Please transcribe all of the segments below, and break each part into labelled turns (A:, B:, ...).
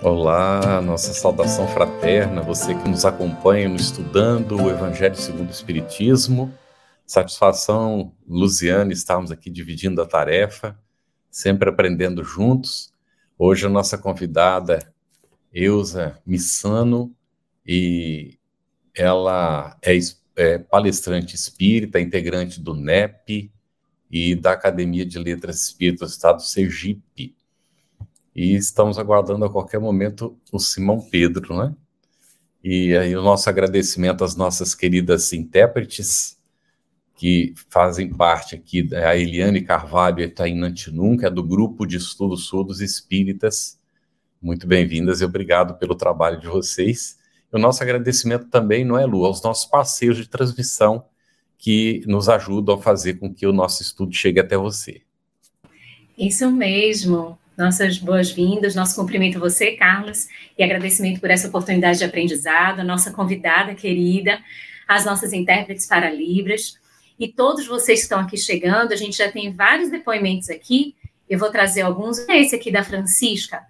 A: Olá, nossa saudação fraterna, você que nos acompanha no Estudando o Evangelho segundo o Espiritismo. Satisfação, Luziane, estarmos aqui dividindo a tarefa, sempre aprendendo juntos. Hoje a nossa convidada, Eusa Missano, e ela é, é palestrante espírita, integrante do NEP e da Academia de Letras Espíritas do Estado do Sergipe. E estamos aguardando a qualquer momento o Simão Pedro, né? E aí o nosso agradecimento às nossas queridas intérpretes, que fazem parte aqui, a Eliane Carvalho e a Antinum, que é do Grupo de Estudos Surdos Espíritas. Muito bem-vindas e obrigado pelo trabalho de vocês. E o nosso agradecimento também, não é, Lu, aos nossos parceiros de transmissão que nos ajudam a fazer com que o nosso estudo chegue até você.
B: Isso mesmo. Nossas boas-vindas, nosso cumprimento a você, Carlos, e agradecimento por essa oportunidade de aprendizado, a nossa convidada querida, as nossas intérpretes para Libras e todos vocês que estão aqui chegando. A gente já tem vários depoimentos aqui. Eu vou trazer alguns. Esse aqui da Francisca,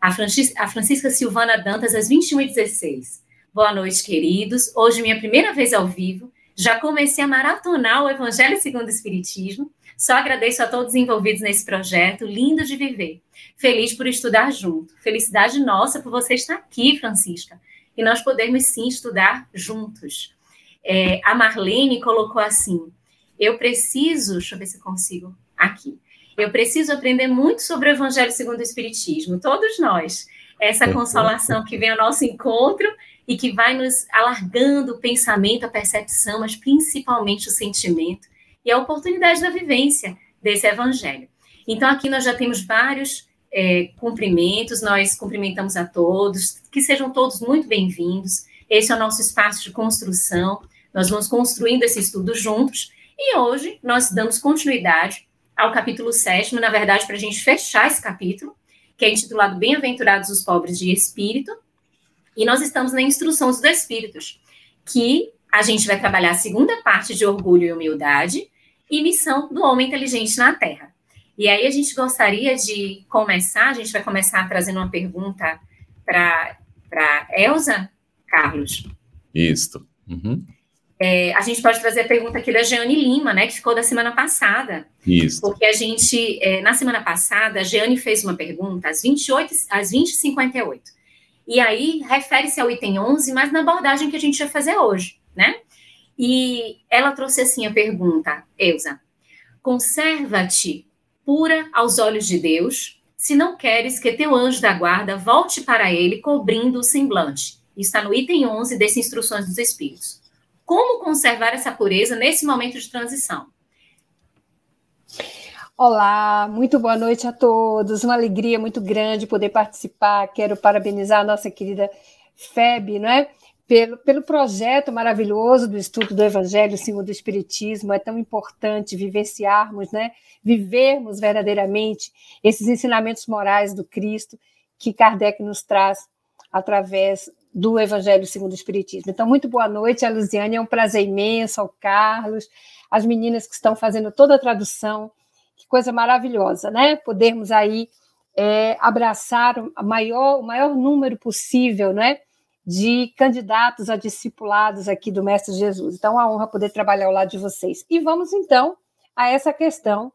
B: a, Francis, a Francisca Silvana Dantas, às 21h16. Boa noite, queridos. Hoje, minha primeira vez ao vivo. Já comecei a maratonar o Evangelho segundo o Espiritismo. Só agradeço a todos envolvidos nesse projeto, lindo de viver. Feliz por estudar junto. Felicidade nossa por você estar aqui, Francisca. E nós podermos sim estudar juntos. É, a Marlene colocou assim: eu preciso, deixa eu ver se consigo aqui. Eu preciso aprender muito sobre o Evangelho segundo o Espiritismo, todos nós. Essa consolação que vem ao nosso encontro e que vai nos alargando o pensamento, a percepção, mas principalmente o sentimento e a oportunidade da vivência desse Evangelho. Então, aqui nós já temos vários é, cumprimentos, nós cumprimentamos a todos, que sejam todos muito bem-vindos. Esse é o nosso espaço de construção, nós vamos construindo esse estudo juntos, e hoje nós damos continuidade ao capítulo 7, na verdade, para a gente fechar esse capítulo, que é intitulado Bem-aventurados os pobres de espírito, e nós estamos na instrução dos espíritos, que a gente vai trabalhar a segunda parte de orgulho e humildade e missão do homem inteligente na Terra. E aí a gente gostaria de começar, a gente vai começar trazendo uma pergunta para Elza, Carlos.
A: Isso. Uhum.
B: É, a gente pode trazer a pergunta aqui da Jeane Lima, né, que ficou da semana passada.
A: Isso.
B: Porque a gente, é, na semana passada, a Jeane fez uma pergunta às 28, às 20h58. E aí, refere-se ao item 11, mas na abordagem que a gente vai fazer hoje, né? E ela trouxe assim a pergunta, Elza: Conserva-te pura aos olhos de Deus, se não queres que teu anjo da guarda volte para ele cobrindo o semblante. Está no item 11 desse Instruções dos Espíritos. Como conservar essa pureza nesse momento de transição?
C: Olá, muito boa noite a todos. Uma alegria muito grande poder participar. Quero parabenizar a nossa querida Feb, não é? Pelo, pelo projeto maravilhoso do estudo do Evangelho segundo o Espiritismo. É tão importante vivenciarmos, né, vivermos verdadeiramente esses ensinamentos morais do Cristo que Kardec nos traz através do Evangelho segundo o Espiritismo. Então, muito boa noite, a Luziane, é um prazer imenso, ao Carlos, as meninas que estão fazendo toda a tradução, que coisa maravilhosa, né? Podermos aí é, abraçar o maior, o maior número possível, né? De candidatos a discipulados aqui do Mestre Jesus. Então, a honra poder trabalhar ao lado de vocês. E vamos então a essa questão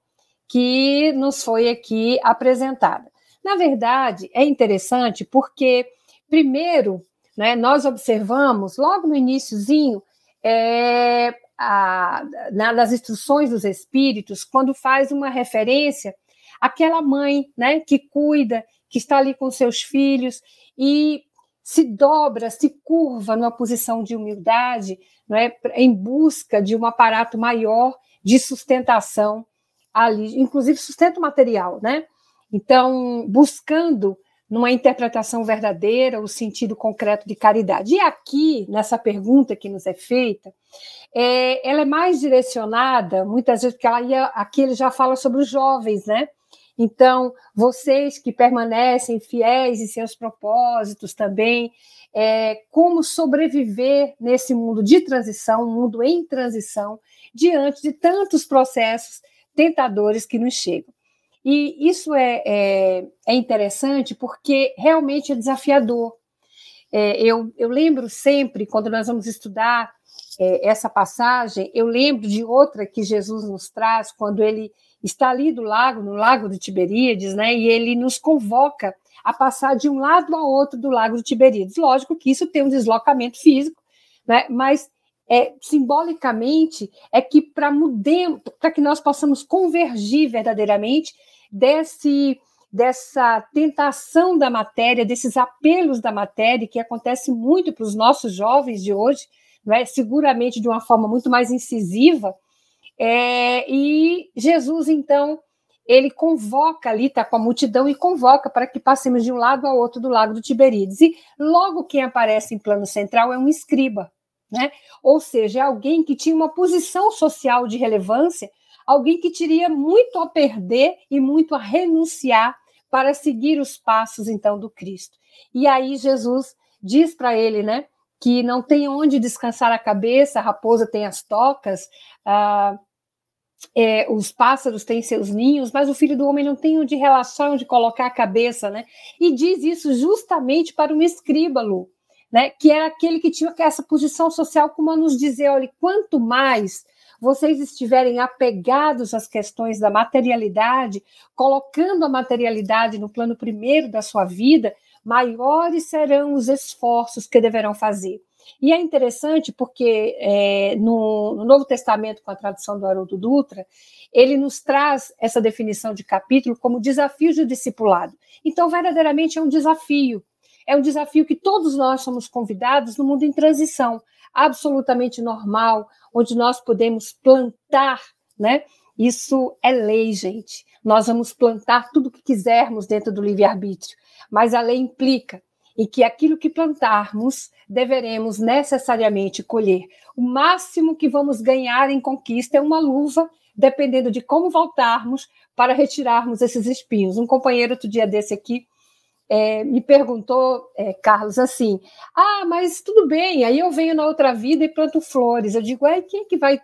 C: que nos foi aqui apresentada. Na verdade, é interessante porque, primeiro, né, nós observamos logo no iníciozinho é, a, na, nas instruções dos espíritos, quando faz uma referência àquela mãe né, que cuida, que está ali com seus filhos, e se dobra, se curva numa posição de humildade, não é, em busca de um aparato maior de sustentação ali, inclusive sustento material, né? Então, buscando numa interpretação verdadeira, o sentido concreto de caridade. E aqui, nessa pergunta que nos é feita, é, ela é mais direcionada, muitas vezes, porque ela ia, aqui ele já fala sobre os jovens, né? Então, vocês que permanecem fiéis em seus propósitos também, é, como sobreviver nesse mundo de transição, um mundo em transição, diante de tantos processos tentadores que nos chegam. E isso é, é, é interessante porque realmente é desafiador. É, eu, eu lembro sempre, quando nós vamos estudar é, essa passagem, eu lembro de outra que Jesus nos traz, quando ele está ali do lago, no lago de Tiberíades, né, e ele nos convoca a passar de um lado ao outro do lago de Tiberíades. Lógico que isso tem um deslocamento físico, né, mas é, simbolicamente é que para para que nós possamos convergir verdadeiramente desse dessa tentação da matéria, desses apelos da matéria que acontece muito para os nossos jovens de hoje, é? seguramente de uma forma muito mais incisiva. É, e Jesus, então, ele convoca ali, está com a multidão e convoca para que passemos de um lado ao outro do lago do Tiberíades. E logo quem aparece em plano central é um escriba, né? Ou seja, é alguém que tinha uma posição social de relevância alguém que teria muito a perder e muito a renunciar para seguir os passos então do Cristo. E aí Jesus diz para ele, né, que não tem onde descansar a cabeça, a raposa tem as tocas, ah, é, os pássaros têm seus ninhos, mas o filho do homem não tem onde relaxar, onde colocar a cabeça, né? E diz isso justamente para um escríbalo, né? Que era aquele que tinha essa posição social, como a nos dizer, olha, quanto mais vocês estiverem apegados às questões da materialidade, colocando a materialidade no plano primeiro da sua vida, maiores serão os esforços que deverão fazer. E é interessante porque é, no, no, Novo Testamento, com a tradução do Haroldo Dutra, ele nos traz essa definição de capítulo como desafio de discipulado. Então, verdadeiramente é um desafio. É um desafio que todos nós somos convidados no mundo em transição, absolutamente normal, onde nós podemos plantar, né? Isso é lei, gente. Nós vamos plantar tudo o que quisermos dentro do livre-arbítrio, mas a lei implica em que aquilo que plantarmos deveremos necessariamente colher. O máximo que vamos ganhar em conquista é uma luva, dependendo de como voltarmos para retirarmos esses espinhos. Um companheiro outro dia desse aqui é, me perguntou, é, Carlos, assim: ah, mas tudo bem, aí eu venho na outra vida e planto flores. Eu digo, é quem é que vai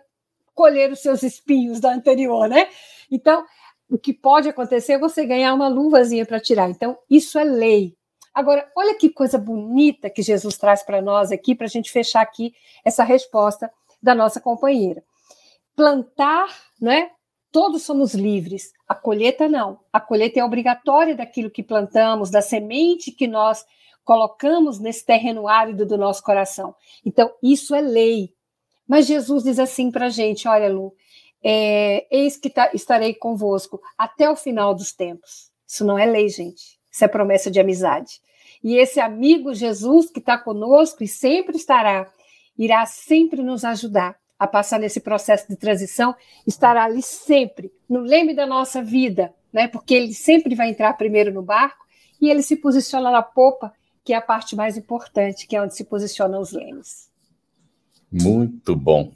C: colher os seus espinhos da anterior, né? Então, o que pode acontecer é você ganhar uma luvazinha para tirar. Então, isso é lei. Agora, olha que coisa bonita que Jesus traz para nós aqui, para a gente fechar aqui essa resposta da nossa companheira. Plantar, né? Todos somos livres. A colheita não. A colheita é obrigatória daquilo que plantamos, da semente que nós colocamos nesse terreno árido do nosso coração. Então, isso é lei. Mas Jesus diz assim para a gente: olha, Lu, é, eis que tá, estarei convosco até o final dos tempos. Isso não é lei, gente. Isso é promessa de amizade. E esse amigo Jesus que está conosco e sempre estará, irá sempre nos ajudar a passar nesse processo de transição, estará ali sempre, no leme da nossa vida, né? Porque ele sempre vai entrar primeiro no barco e ele se posiciona na popa, que é a parte mais importante, que é onde se posicionam os lemes.
A: Muito bom.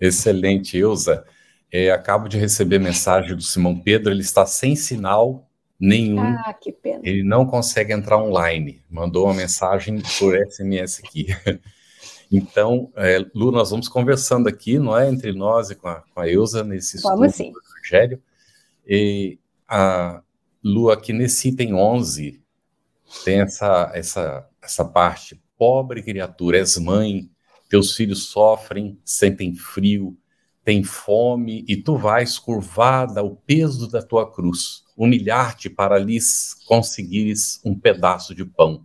A: Excelente, Ilza. É, acabo de receber mensagem do Simão Pedro, ele está sem sinal nenhum.
C: Ah, que pena.
A: Ele não consegue entrar online. Mandou uma mensagem por SMS aqui. Então, é, Lu, nós vamos conversando aqui, não é? Entre nós e com a, com a Eusa, nesse
C: vamos estudo sim. do
A: Evangelho. E a Lu, aqui nesse item 11, tem essa, essa, essa parte. Pobre criatura, és mãe, teus filhos sofrem, sentem frio, têm fome, e tu vais curvada ao peso da tua cruz, humilhar-te para lhes conseguires um pedaço de pão.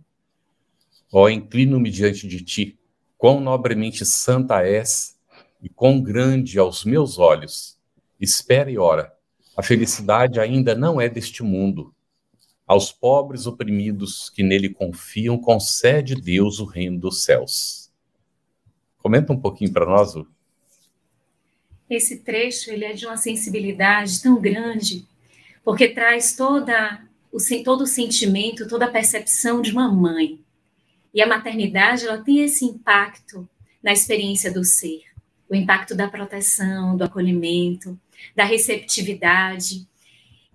A: Ó, inclino-me diante de ti, quão nobremente santa és e quão grande aos meus olhos. Espera e ora. A felicidade ainda não é deste mundo. Aos pobres oprimidos que nele confiam, concede Deus o reino dos céus. Comenta um pouquinho para nós, Lu.
B: Esse trecho ele é de uma sensibilidade tão grande, porque traz toda o, todo o sentimento, toda a percepção de uma mãe. E a maternidade, ela tem esse impacto na experiência do ser. O impacto da proteção, do acolhimento, da receptividade.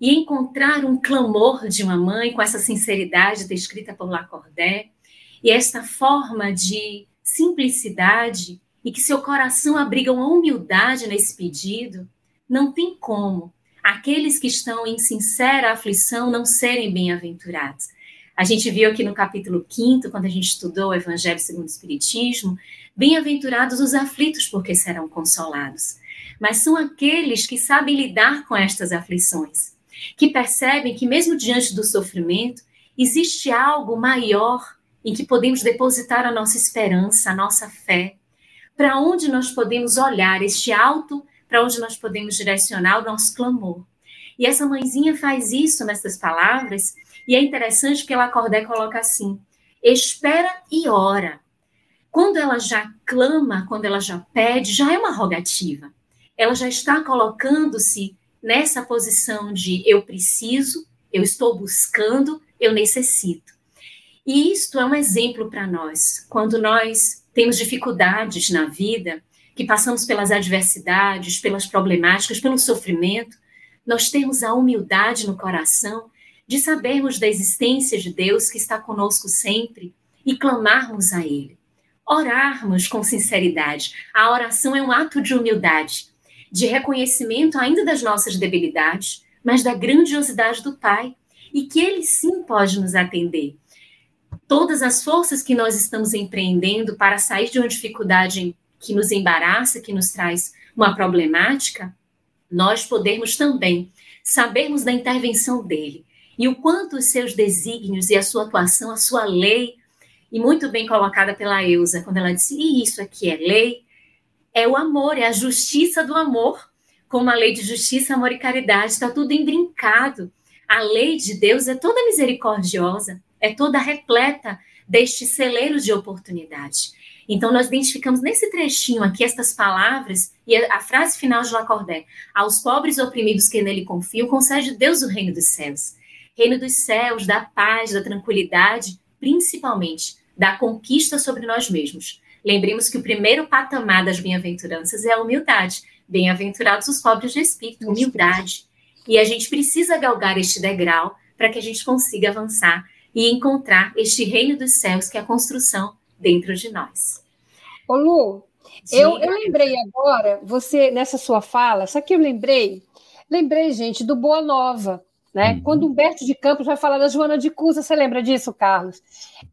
B: E encontrar um clamor de uma mãe com essa sinceridade descrita por Lacordaire e esta forma de simplicidade e que seu coração abriga uma humildade nesse pedido, não tem como aqueles que estão em sincera aflição não serem bem-aventurados. A gente viu aqui no capítulo 5, quando a gente estudou o Evangelho segundo o Espiritismo, bem-aventurados os aflitos, porque serão consolados. Mas são aqueles que sabem lidar com estas aflições, que percebem que, mesmo diante do sofrimento, existe algo maior em que podemos depositar a nossa esperança, a nossa fé, para onde nós podemos olhar este alto para onde nós podemos direcionar o nosso clamor. E essa mãezinha faz isso nessas palavras, e é interessante porque ela Cordé coloca assim: espera e ora. Quando ela já clama, quando ela já pede, já é uma rogativa. Ela já está colocando-se nessa posição de eu preciso, eu estou buscando, eu necessito. E isto é um exemplo para nós. Quando nós temos dificuldades na vida, que passamos pelas adversidades, pelas problemáticas, pelo sofrimento, nós temos a humildade no coração de sabermos da existência de Deus que está conosco sempre e clamarmos a Ele. Orarmos com sinceridade. A oração é um ato de humildade, de reconhecimento ainda das nossas debilidades, mas da grandiosidade do Pai e que Ele sim pode nos atender. Todas as forças que nós estamos empreendendo para sair de uma dificuldade que nos embaraça, que nos traz uma problemática, nós podemos também sabermos da intervenção dele. E o quanto os seus desígnios e a sua atuação, a sua lei, e muito bem colocada pela Eusa, quando ela disse: e isso aqui é lei, é o amor, é a justiça do amor, como a lei de justiça, amor e caridade, está tudo embrincado. A lei de Deus é toda misericordiosa, é toda repleta deste celeiro de oportunidade. Então, nós identificamos nesse trechinho aqui estas palavras e a, frase final de Lacordaire: Aos pobres oprimidos que nele confiam, concede Deus o reino dos céus. Reino dos céus, da paz, da tranquilidade, principalmente da conquista sobre nós mesmos. Lembremos que o primeiro patamar das bem-aventuranças é a humildade. Bem-aventurados os pobres de espírito, humildade. E a gente precisa galgar este degrau para que a gente consiga avançar e encontrar este reino dos céus, que é a construção dentro de nós.
C: Ô Lu, eu, eu, lembrei agora, você, nessa sua fala, só que eu lembrei, lembrei, gente, do Boa Nova, né? Uhum. Quando Humberto de Campos vai falar da Joana de Cusa, você lembra disso, Carlos?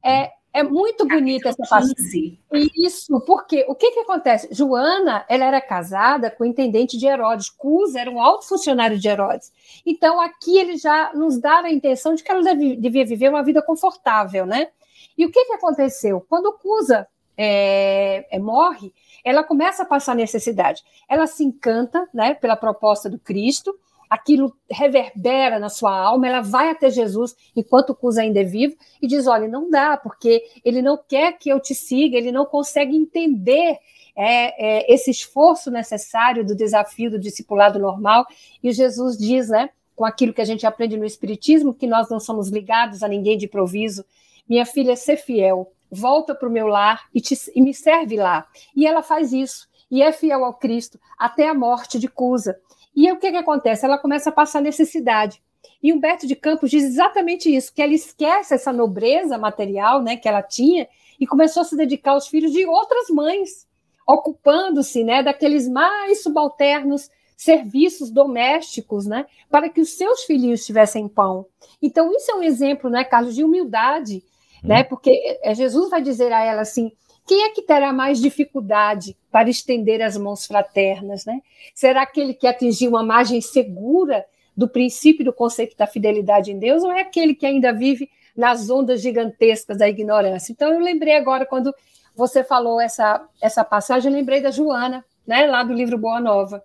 C: É, é muito bonita essa passagem. Isso, porque o que, que acontece? Joana, ela era casada com o intendente de Herodes. Cusa era um alto funcionário de Herodes. Então, aqui ele já nos dá a intenção de que ela devia viver uma vida confortável, né? E o que, que aconteceu? Quando Cusa é, é, morre, ela começa a passar necessidade. Ela se encanta né, pela proposta do Cristo, aquilo reverbera na sua alma, ela vai até Jesus enquanto Cusa ainda é vivo e diz: Olha, não dá, porque ele não quer que eu te siga, ele não consegue entender é, é, esse esforço necessário do desafio do discipulado normal. E Jesus diz, né, com aquilo que a gente aprende no Espiritismo, que nós não somos ligados a ninguém de improviso, minha filha, ser fiel, volta para o meu lar e, te, e me serve lá. E ela faz isso, e é fiel ao Cristo até a morte de Cusa. E o que, que acontece? Ela começa a passar necessidade. E Humberto de Campos diz exatamente isso, que ela esquece essa nobreza material né, que ela tinha e começou a se dedicar aos filhos de outras mães, ocupando-se né, daqueles mais subalternos serviços domésticos, né, para que os seus filhinhos tivessem pão. Então, isso é um exemplo, né, Carlos, de humildade né? Porque é, Jesus vai dizer a ela assim: quem é que terá mais dificuldade para estender as mãos fraternas, né? Será aquele que atingiu uma margem segura do princípio do conceito da fidelidade em Deus ou é aquele que ainda vive nas ondas gigantescas da ignorância? Então eu lembrei agora quando você falou essa essa passagem, eu lembrei da Joana, né, lá do livro Boa Nova.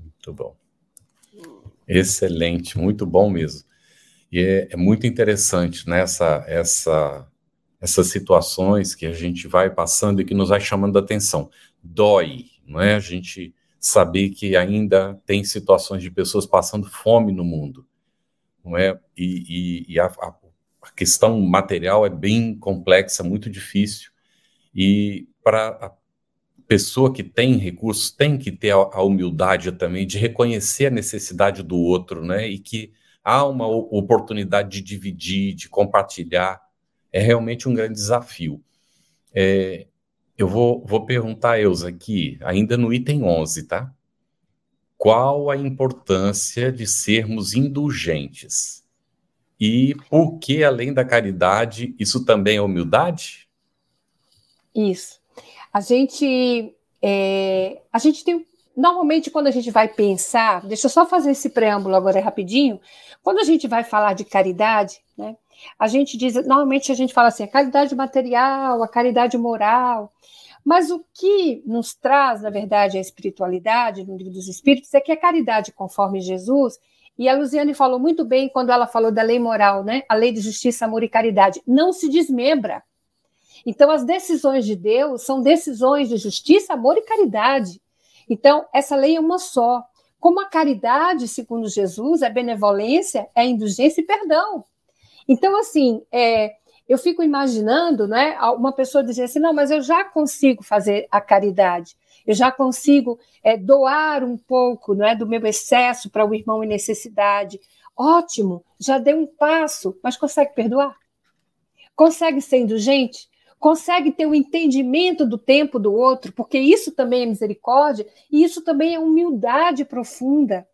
A: Muito bom. Excelente, muito bom mesmo. E é, é muito interessante né, essa, essas situações que a gente vai passando e que nos vai chamando a atenção. Dói, não é? A gente saber que ainda tem situações de pessoas passando fome no mundo. não é? E, e, e a, a, questão material é bem complexa, muito difícil. E para a pessoa que tem recursos tem que ter a, a humildade também de reconhecer a necessidade do outro, né? E que há uma oportunidade de dividir, de compartilhar. É realmente um grande desafio. É, eu vou, vou perguntar a Elza aqui, ainda no item 11, tá? Qual a importância de sermos indulgentes? E por que, além da caridade, isso também é humildade?
C: Isso. A gente, é, a gente tem normalmente quando a gente vai pensar, deixa eu só fazer esse preâmbulo agora rapidinho. Quando a gente vai falar de caridade, né, a gente diz, normalmente a gente fala assim, a caridade material, a caridade moral. Mas o que nos traz, na verdade, a espiritualidade no livro dos Espíritos é que a caridade conforme Jesus, e a Luziane falou muito bem quando ela falou da lei moral, né? A lei de justiça, amor e caridade, não se desmembra. Então, as decisões de Deus são decisões de justiça, amor e caridade. Então, essa lei é uma só. Como a caridade, segundo Jesus, é benevolência, é indulgência e perdão. Então, assim, é, eu fico imaginando, né, uma pessoa dizer assim, não, mas eu já consigo fazer a caridade, eu já consigo é, doar um pouco né, do meu excesso para o irmão em necessidade. Ótimo, já deu um passo, mas consegue perdoar? Consegue ser indulgente? Consegue ter o um entendimento do tempo do outro? Porque isso também é misericórdia e isso também é humildade profunda.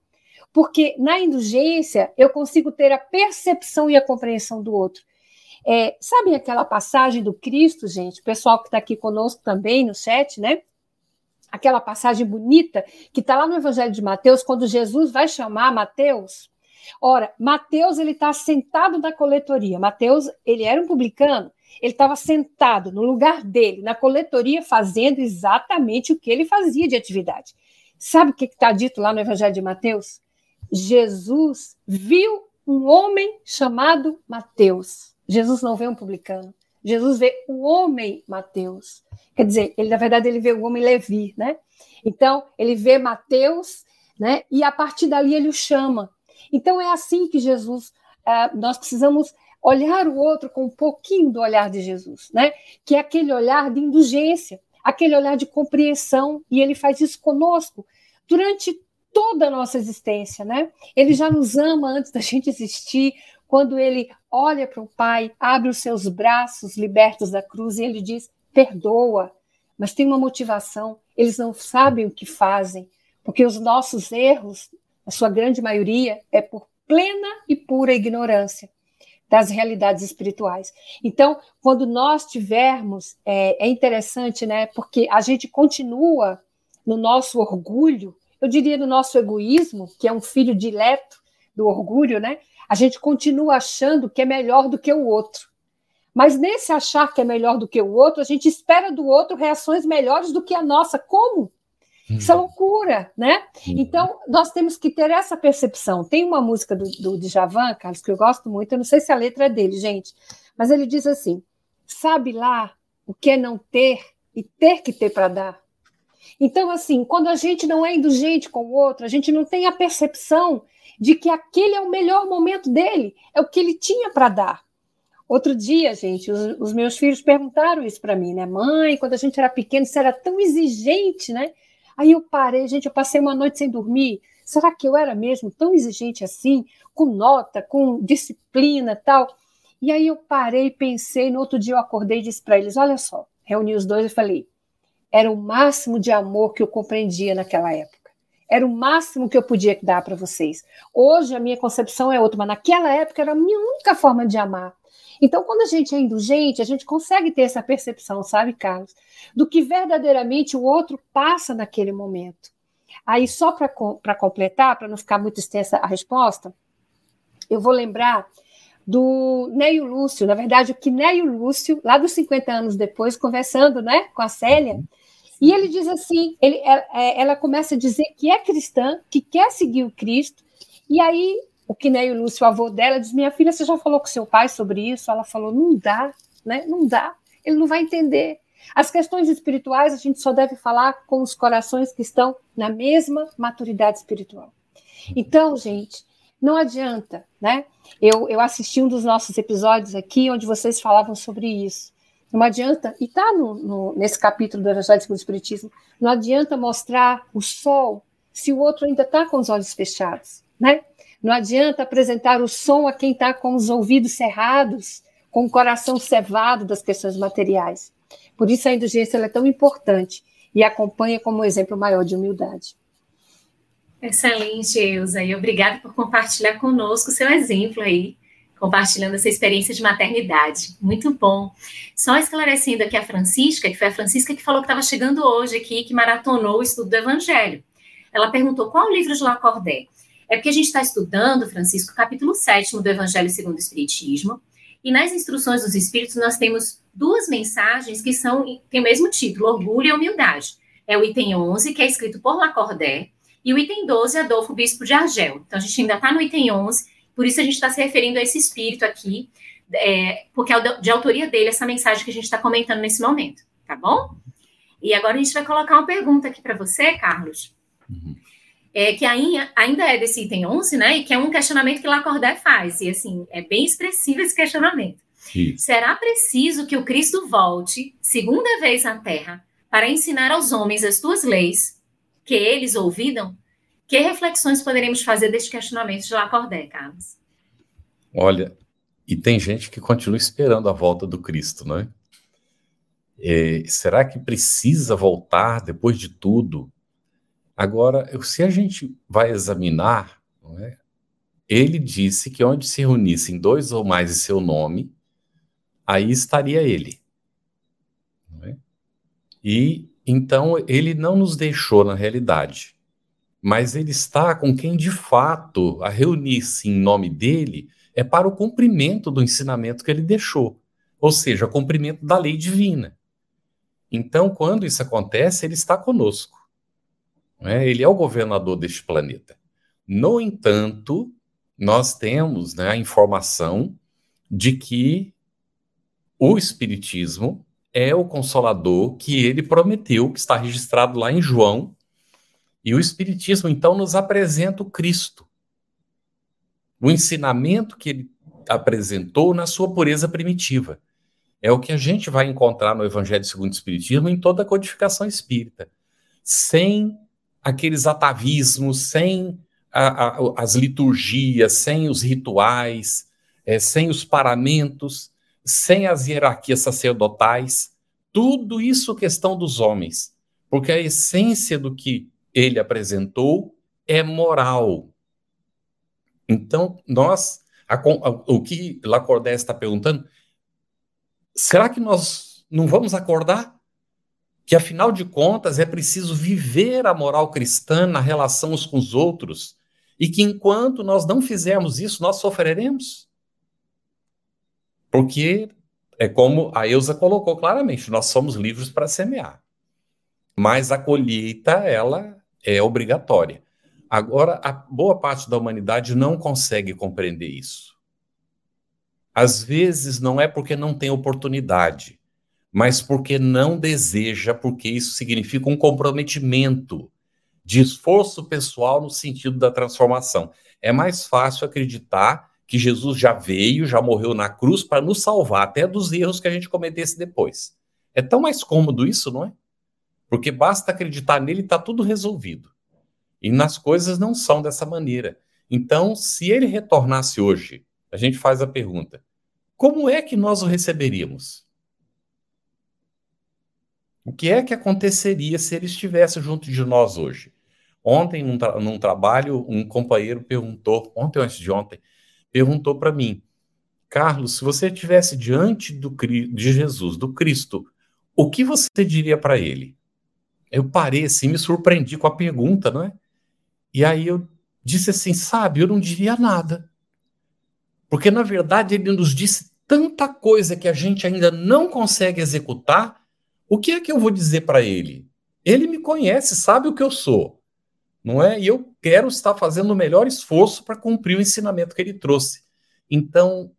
C: Porque na indulgência eu consigo ter a percepção e a compreensão do outro. É, sabem aquela passagem do Cristo, gente? O pessoal que está aqui conosco também no chat, né? Aquela passagem bonita que está lá no Evangelho de Mateus, quando Jesus vai chamar Mateus. Ora, Mateus ele está sentado na coletoria. Mateus ele era um publicano. Ele estava sentado no lugar dele, na coletoria, fazendo exatamente o que ele fazia de atividade. Sabe o que está dito lá no Evangelho de Mateus? Jesus viu um homem chamado Mateus. Jesus não vê um publicano. Jesus vê o homem Mateus. Quer dizer, ele na verdade ele vê o homem Levi, né? Então, ele vê Mateus, né? E a partir dali ele o chama. Então é assim que Jesus, uh, nós precisamos olhar o outro com um pouquinho do olhar de Jesus, né? Que é aquele olhar de indulgência, aquele olhar de compreensão, e ele faz isso conosco durante toda a nossa existência, né? Ele já nos ama antes da gente existir, quando ele olha para o Pai, abre os seus braços libertos da cruz e ele diz: perdoa, mas tem uma motivação. Eles não sabem o que fazem, porque os nossos erros, a sua grande maioria, é por plena e pura ignorância das realidades espirituais. Então, quando nós tivermos, é, é interessante, né? Porque a gente continua no nosso orgulho, eu diria no nosso egoísmo, que é um filho dileto do orgulho, né? a gente continua achando que é melhor do que o outro. Mas nesse achar que é melhor do que o outro, a gente espera do outro reações melhores do que a nossa. Como? Isso é uhum. loucura, né? Uhum. Então, nós temos que ter essa percepção. Tem uma música do, do Djavan, Carlos, que eu gosto muito, eu não sei se a letra é dele, gente, mas ele diz assim: sabe lá o que é não ter e ter que ter para dar. Então, assim, quando a gente não é indulgente com o outro, a gente não tem a percepção de que aquele é o melhor momento dele, é o que ele tinha para dar. Outro dia, gente, os, os meus filhos perguntaram isso para mim, né? Mãe, quando a gente era pequeno, você era tão exigente, né? Aí eu parei, gente, eu passei uma noite sem dormir. Será que eu era mesmo tão exigente assim, com nota, com disciplina, tal? E aí eu parei, pensei, no outro dia eu acordei e disse para eles: olha só, reuni os dois e falei: era o máximo de amor que eu compreendia naquela época. Era o máximo que eu podia dar para vocês. Hoje a minha concepção é outra, mas naquela época era a minha única forma de amar. Então, quando a gente é indulgente, a gente consegue ter essa percepção, sabe, Carlos, do que verdadeiramente o outro passa naquele momento. Aí, só para completar, para não ficar muito extensa a resposta, eu vou lembrar do Neio Lúcio, na verdade, o que Neio Lúcio, lá dos 50 anos depois, conversando né, com a Célia, e ele diz assim: ele, ela, é, ela começa a dizer que é cristã, que quer seguir o Cristo, e aí o Quinéio Lúcio, o avô dela, diz: Minha filha, você já falou com seu pai sobre isso? Ela falou: Não dá, né? Não dá, ele não vai entender. As questões espirituais a gente só deve falar com os corações que estão na mesma maturidade espiritual. Então, gente, Não adianta, né? Eu, eu assisti um dos nossos episódios aqui onde vocês falavam sobre isso. Não adianta, e está nesse capítulo do Evangelho segundo o Espiritismo, não adianta mostrar o sol se o outro ainda está com os olhos fechados, né? Não adianta apresentar o som a quem está com os ouvidos cerrados, com o coração cevado das questões materiais. Por isso a indulgência é tão importante e acompanha como um exemplo maior de humildade.
B: Excelente, Eusa, e obrigada por compartilhar conosco seu exemplo aí, compartilhando essa experiência de maternidade. Muito bom. Só esclarecendo aqui a Francisca, que foi a Francisca que falou que estava chegando hoje aqui, que maratonou o estudo do Evangelho. Ela perguntou qual o livro de Lacordaire. É porque a gente está estudando, Francisco, o capítulo 7 do Evangelho segundo o Espiritismo, e nas instruções dos Espíritos nós temos duas mensagens que são têm o mesmo título, Orgulho e Humildade. É o item 11, que é escrito por Lacordaire, e o item 12, Adolfo Bispo de Argel. Então, a gente ainda está no item 11, por isso a gente está se referindo a esse espírito aqui, é, porque é de autoria dele essa mensagem que a gente está comentando nesse momento, tá bom? E agora a gente vai colocar uma pergunta aqui para você, Carlos, uhum. é, que ainda, é desse item 11, né? E que é um questionamento que Lacordaire faz, e assim, é bem expressivo esse questionamento. Sim. Será preciso que o Cristo volte, segunda vez à Terra, para ensinar aos homens as tuas leis, que eles ouvidam, que reflexões poderemos fazer deste questionamento de Lacordaire, Carlos?
A: Olha, e tem gente que continua esperando a volta do Cristo, não é? é será que precisa voltar depois de tudo? Agora, se a gente vai examinar, é? ele disse que onde se reunissem dois ou mais em seu nome, aí estaria ele. É? E então, ele não nos deixou na realidade, mas ele está com quem de fato a reunir-se em nome dele é para o cumprimento do ensinamento que ele deixou, ou seja, o cumprimento da lei divina. Então, quando isso acontece, ele está conosco. Né? Ele é o governador deste planeta. No entanto, nós temos né, a informação de que o Espiritismo é o consolador que ele prometeu, que está registrado lá em João. E o Espiritismo, então, nos apresenta o Cristo. O ensinamento que ele apresentou na sua pureza primitiva. É o que a gente vai encontrar no Evangelho segundo o Espiritismo em toda a codificação espírita. Sem aqueles atavismos, sem a, a, as liturgias, sem os rituais, é, sem os paramentos sem as hierarquias sacerdotais, tudo isso questão dos homens, porque a essência do que ele apresentou é moral. Então, nós, a, a, o que Lacordaire está perguntando, será que nós não vamos acordar? Que afinal de contas é preciso viver a moral cristã na relação uns com os outros, e que enquanto nós não fizermos isso, nós sofreremos. Porque é como a Eusa colocou claramente, nós somos livres para semear. Mas a colheita, ela é obrigatória. Agora, a boa parte da humanidade não consegue compreender isso. Às vezes não é porque não tem oportunidade, mas porque não deseja, porque isso significa um comprometimento de esforço pessoal no sentido da transformação. É mais fácil acreditar que Jesus já veio, já morreu na cruz para nos salvar até dos erros que a gente cometesse depois. É tão mais cômodo isso, não é? Porque basta acreditar nele e está tudo resolvido. E nas coisas não são dessa maneira. Então, se ele retornasse hoje, a gente faz a pergunta: como é que nós o receberíamos? O que é que aconteceria se ele estivesse junto de nós hoje? Ontem, num, tra num trabalho, um companheiro perguntou, ontem ou antes de ontem, perguntou para mim, Carlos, se você estivesse diante do, de Jesus, do Cristo, o que você diria para ele? Eu parei assim, me surpreendi com a pergunta, não é? E aí eu disse assim, sabe, eu não diria nada. Porque na verdade ele nos disse tanta coisa que a gente ainda não consegue executar. O que é que eu vou dizer para ele? Ele me conhece, sabe o que eu sou não é? E eu quero estar fazendo o melhor esforço para cumprir o ensinamento que ele trouxe. Então,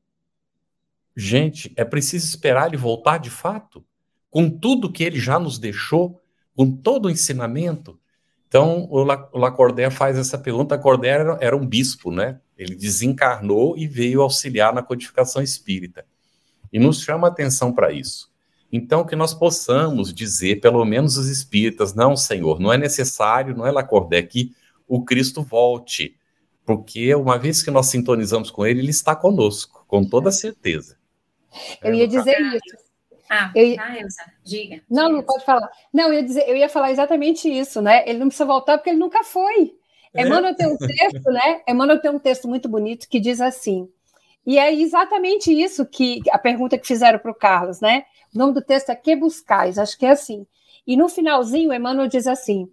A: gente, é preciso esperar ele voltar de fato, com tudo que ele já nos deixou, com todo o ensinamento. Então, o Lacordaire faz essa pergunta. Lacordaire era, era um bispo, né? Ele desencarnou e veio auxiliar na codificação espírita. E nos chama a atenção para isso. Então, que nós possamos dizer, pelo menos os espíritas, não, Senhor, não é necessário, não é Lacordé, que o Cristo volte, porque uma vez que nós sintonizamos com Ele, Ele está conosco, com toda certeza.
C: Eu ia dizer isso.
B: Ah, eu... ah Elza, diga.
C: Não, não pode falar. Não, eu ia, dizer, eu ia falar exatamente isso, né? Ele não precisa voltar porque ele nunca foi. É. Emmanuel tem um texto, né? Emmanuel tem um texto muito bonito que diz assim, e é exatamente isso que a pergunta que fizeram para o Carlos, né? O nome do texto é Que Buscais? Acho que é assim. E no finalzinho, Emmanuel diz assim: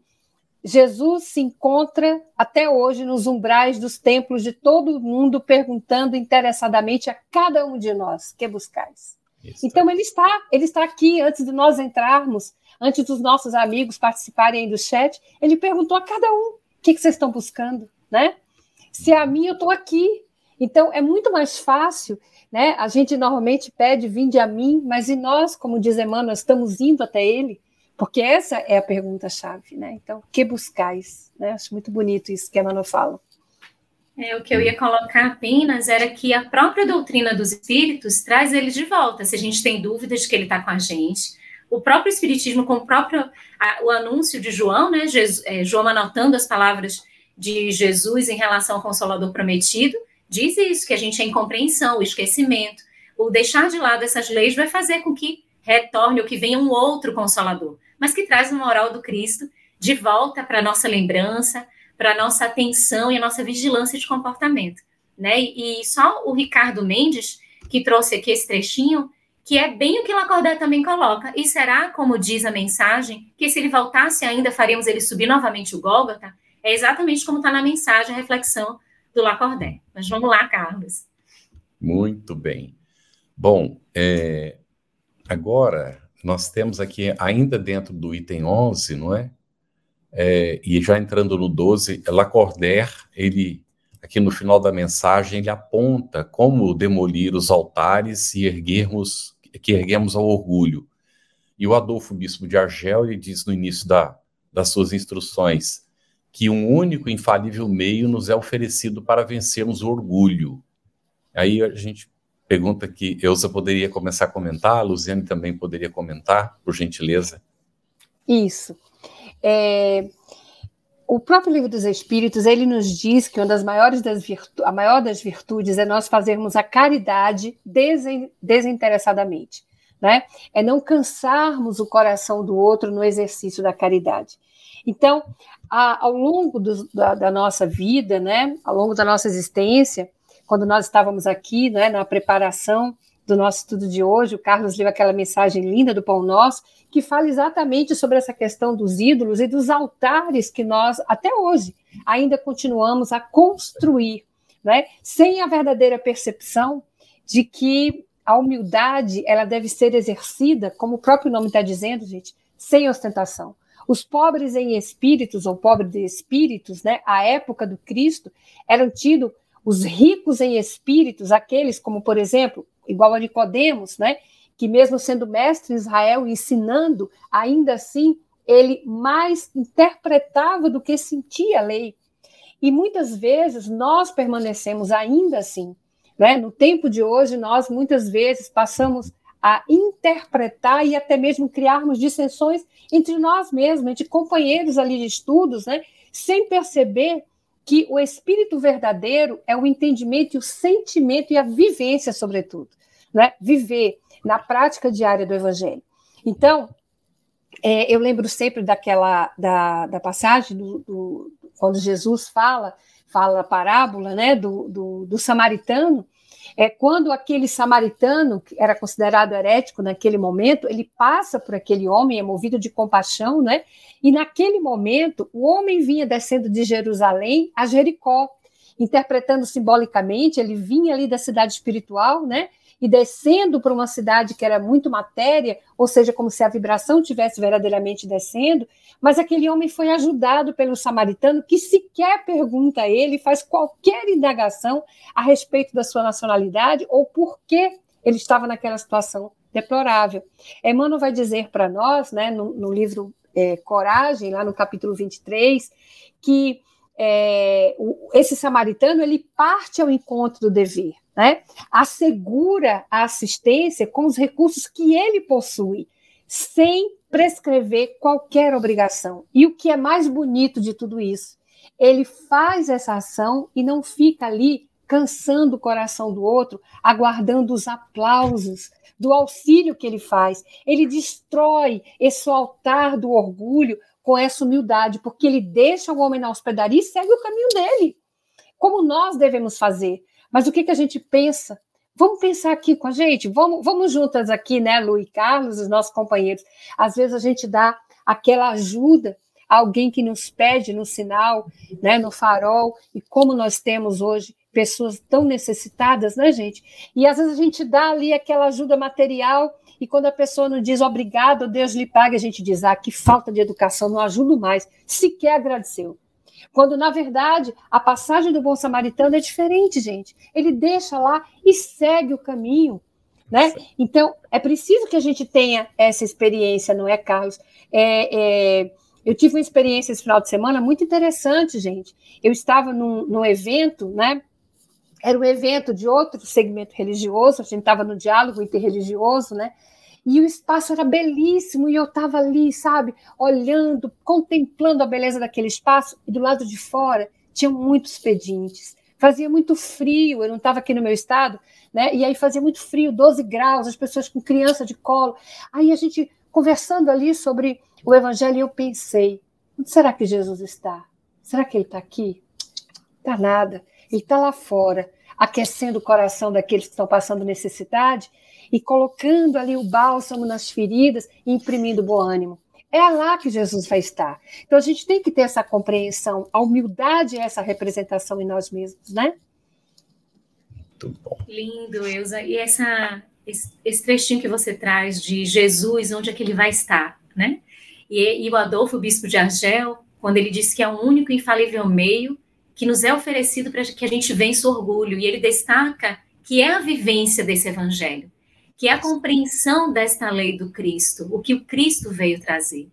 C: Jesus se encontra até hoje nos umbrais dos templos de todo o mundo, perguntando interessadamente a cada um de nós: Que buscais? Então ele está, ele está aqui antes de nós entrarmos, antes dos nossos amigos participarem do chat, ele perguntou a cada um: o que, que vocês estão buscando, né? Se é a mim, eu estou aqui. Então é muito mais fácil né? A gente normalmente pede, vinde a mim, mas e nós, como diz Emmanuel, estamos indo até ele? Porque essa é a pergunta-chave, né? Então, que buscais? Né? Acho muito bonito isso que Emmanuel fala.
B: É, o que eu ia colocar apenas era que a própria doutrina dos espíritos traz ele de volta, se a gente tem dúvidas de que ele está com a gente. O próprio Espiritismo, com o próprio a, o anúncio de João, né, Jesus, é, João anotando as palavras de Jesus em relação ao Consolador prometido, diz isso, que a gente é incompreensão, o esquecimento. O deixar de lado essas leis vai fazer com que retorne ou que venha um outro consolador, mas que traz o moral do Cristo de volta para a nossa lembrança, para a nossa atenção e a nossa vigilância de comportamento. Né? E só o Ricardo Mendes, que trouxe aqui esse trechinho, que é bem o que Lacordaire também coloca. E será, como diz a mensagem, que se ele voltasse ainda, faríamos ele subir novamente o Gólgota? É exatamente como está na mensagem, a reflexão do Lacordaire. Mas vamos lá, Carlos.
A: Muito bem. Bom, é, agora nós temos aqui, ainda dentro do item 11, não é? É e já entrando no 12, Lacordaire, ele, aqui no final da mensagem, ele aponta como demolir os altares e erguermos, que erguemos ao orgulho. E o Adolfo Bispo de Argel, ele diz no início da, das suas instruções, que um único infalível meio nos é oferecido para vencermos o orgulho. Aí a gente pergunta que Elza poderia começar a comentar, a Luziane também poderia comentar, por gentileza.
C: Isso. É, o próprio livro dos Espíritos ele nos diz que uma das maiores das virtu a maior das virtudes é nós fazermos a caridade desinteressadamente, né? É não cansarmos o coração do outro no exercício da caridade. Então, a, ao longo do, da, da, nossa vida, né, ao longo da nossa existência, quando nós estávamos aqui, né, na preparação do nosso estudo de hoje, o Carlos leu aquela mensagem linda do Pão Nosso, que fala exatamente sobre essa questão dos ídolos e dos altares que nós, até hoje, ainda continuamos a construir, né, sem a verdadeira percepção de que a humildade ela deve ser exercida, como o próprio nome está dizendo, gente, sem ostentação. Os pobres em espíritos, ou pobres de espíritos, né, à época do Cristo, eram tidos os ricos em espíritos, aqueles como, por exemplo, igual a Nicodemos, né, que mesmo sendo mestre em Israel, ensinando, ainda assim, ele mais interpretava do que sentia a lei. E muitas vezes nós permanecemos ainda assim. Né? No tempo de hoje, nós muitas vezes passamos a interpretar e até mesmo criarmos dissensões entre nós mesmos, entre companheiros ali de estudos, né, sem perceber que o espírito verdadeiro é o entendimento, o sentimento e a vivência, sobretudo, né? Viver na prática diária do evangelho. Então, é, eu lembro sempre daquela da, da passagem do, do, quando Jesus fala fala a parábola, né, do, do, do samaritano é quando aquele samaritano, que era considerado herético naquele momento, ele passa por aquele homem, é movido de compaixão, né? E naquele momento, o homem vinha descendo de Jerusalém a Jericó, interpretando simbolicamente, ele vinha ali da cidade espiritual, né? E descendo para uma cidade que era muito matéria, ou seja, como se a vibração tivesse verdadeiramente descendo, mas aquele homem foi ajudado pelo samaritano que sequer pergunta a ele, faz qualquer indagação a respeito da sua nacionalidade ou por que ele estava naquela situação deplorável. Emmanuel vai dizer para nós, né, no, no livro é, Coragem, lá no capítulo 23, que é, o, esse samaritano ele parte ao encontro do dever, né? assegura a assistência com os recursos que ele possui, sem prescrever qualquer obrigação. E o que é mais bonito de tudo isso, ele faz essa ação e não fica ali cansando o coração do outro, aguardando os aplausos do auxílio que ele faz. Ele destrói esse altar do orgulho com essa humildade, porque ele deixa o homem na hospedaria e segue o caminho dele, como nós devemos fazer. Mas o que, que a gente pensa? Vamos pensar aqui com a gente, vamos, vamos juntas aqui, né, Lu e Carlos, os nossos companheiros. Às vezes a gente dá aquela ajuda a alguém que nos pede no sinal, né, no farol, e como nós temos hoje pessoas tão necessitadas, né, gente? E às vezes a gente dá ali aquela ajuda material e quando a pessoa não diz obrigado, Deus lhe paga, a gente diz, ah, que falta de educação, não ajudo mais, sequer agradeceu. Quando, na verdade, a passagem do bom samaritano é diferente, gente. Ele deixa lá e segue o caminho. Né? Então, é preciso que a gente tenha essa experiência, não é, Carlos? É, é, eu tive uma experiência esse final de semana muito interessante, gente. Eu estava num, num evento, né? Era um evento de outro segmento religioso, a gente estava no diálogo interreligioso, né? E o espaço era belíssimo e eu estava ali, sabe, olhando, contemplando a beleza daquele espaço. E do lado de fora tinha muitos pedintes. Fazia muito frio, eu não estava aqui no meu estado, né? E aí fazia muito frio, 12 graus, as pessoas com criança de colo. Aí a gente conversando ali sobre o evangelho, eu pensei: onde será que Jesus está? Será que ele está aqui? Está nada. Ele está lá fora, aquecendo o coração daqueles que estão passando necessidade e colocando ali o bálsamo nas feridas e imprimindo bom ânimo. É lá que Jesus vai estar. Então a gente tem que ter essa compreensão. A humildade é essa representação em nós mesmos, né?
B: Muito bom. Lindo, Elza. E essa, esse, esse trechinho que você traz de Jesus, onde é que ele vai estar, né? E, e o Adolfo, o bispo de Argel, quando ele disse que é o único infalível meio que nos é oferecido para que a gente vença o orgulho. E ele destaca que é a vivência desse evangelho que é a compreensão desta lei do Cristo, o que o Cristo veio trazer.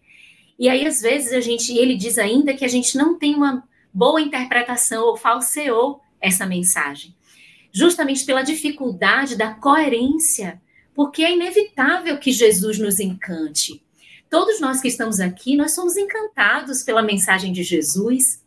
B: E aí, às vezes, a gente, ele diz ainda que a gente não tem uma boa interpretação ou falseou essa mensagem, justamente pela dificuldade da coerência, porque é inevitável que Jesus nos encante. Todos nós que estamos aqui, nós somos encantados pela mensagem de Jesus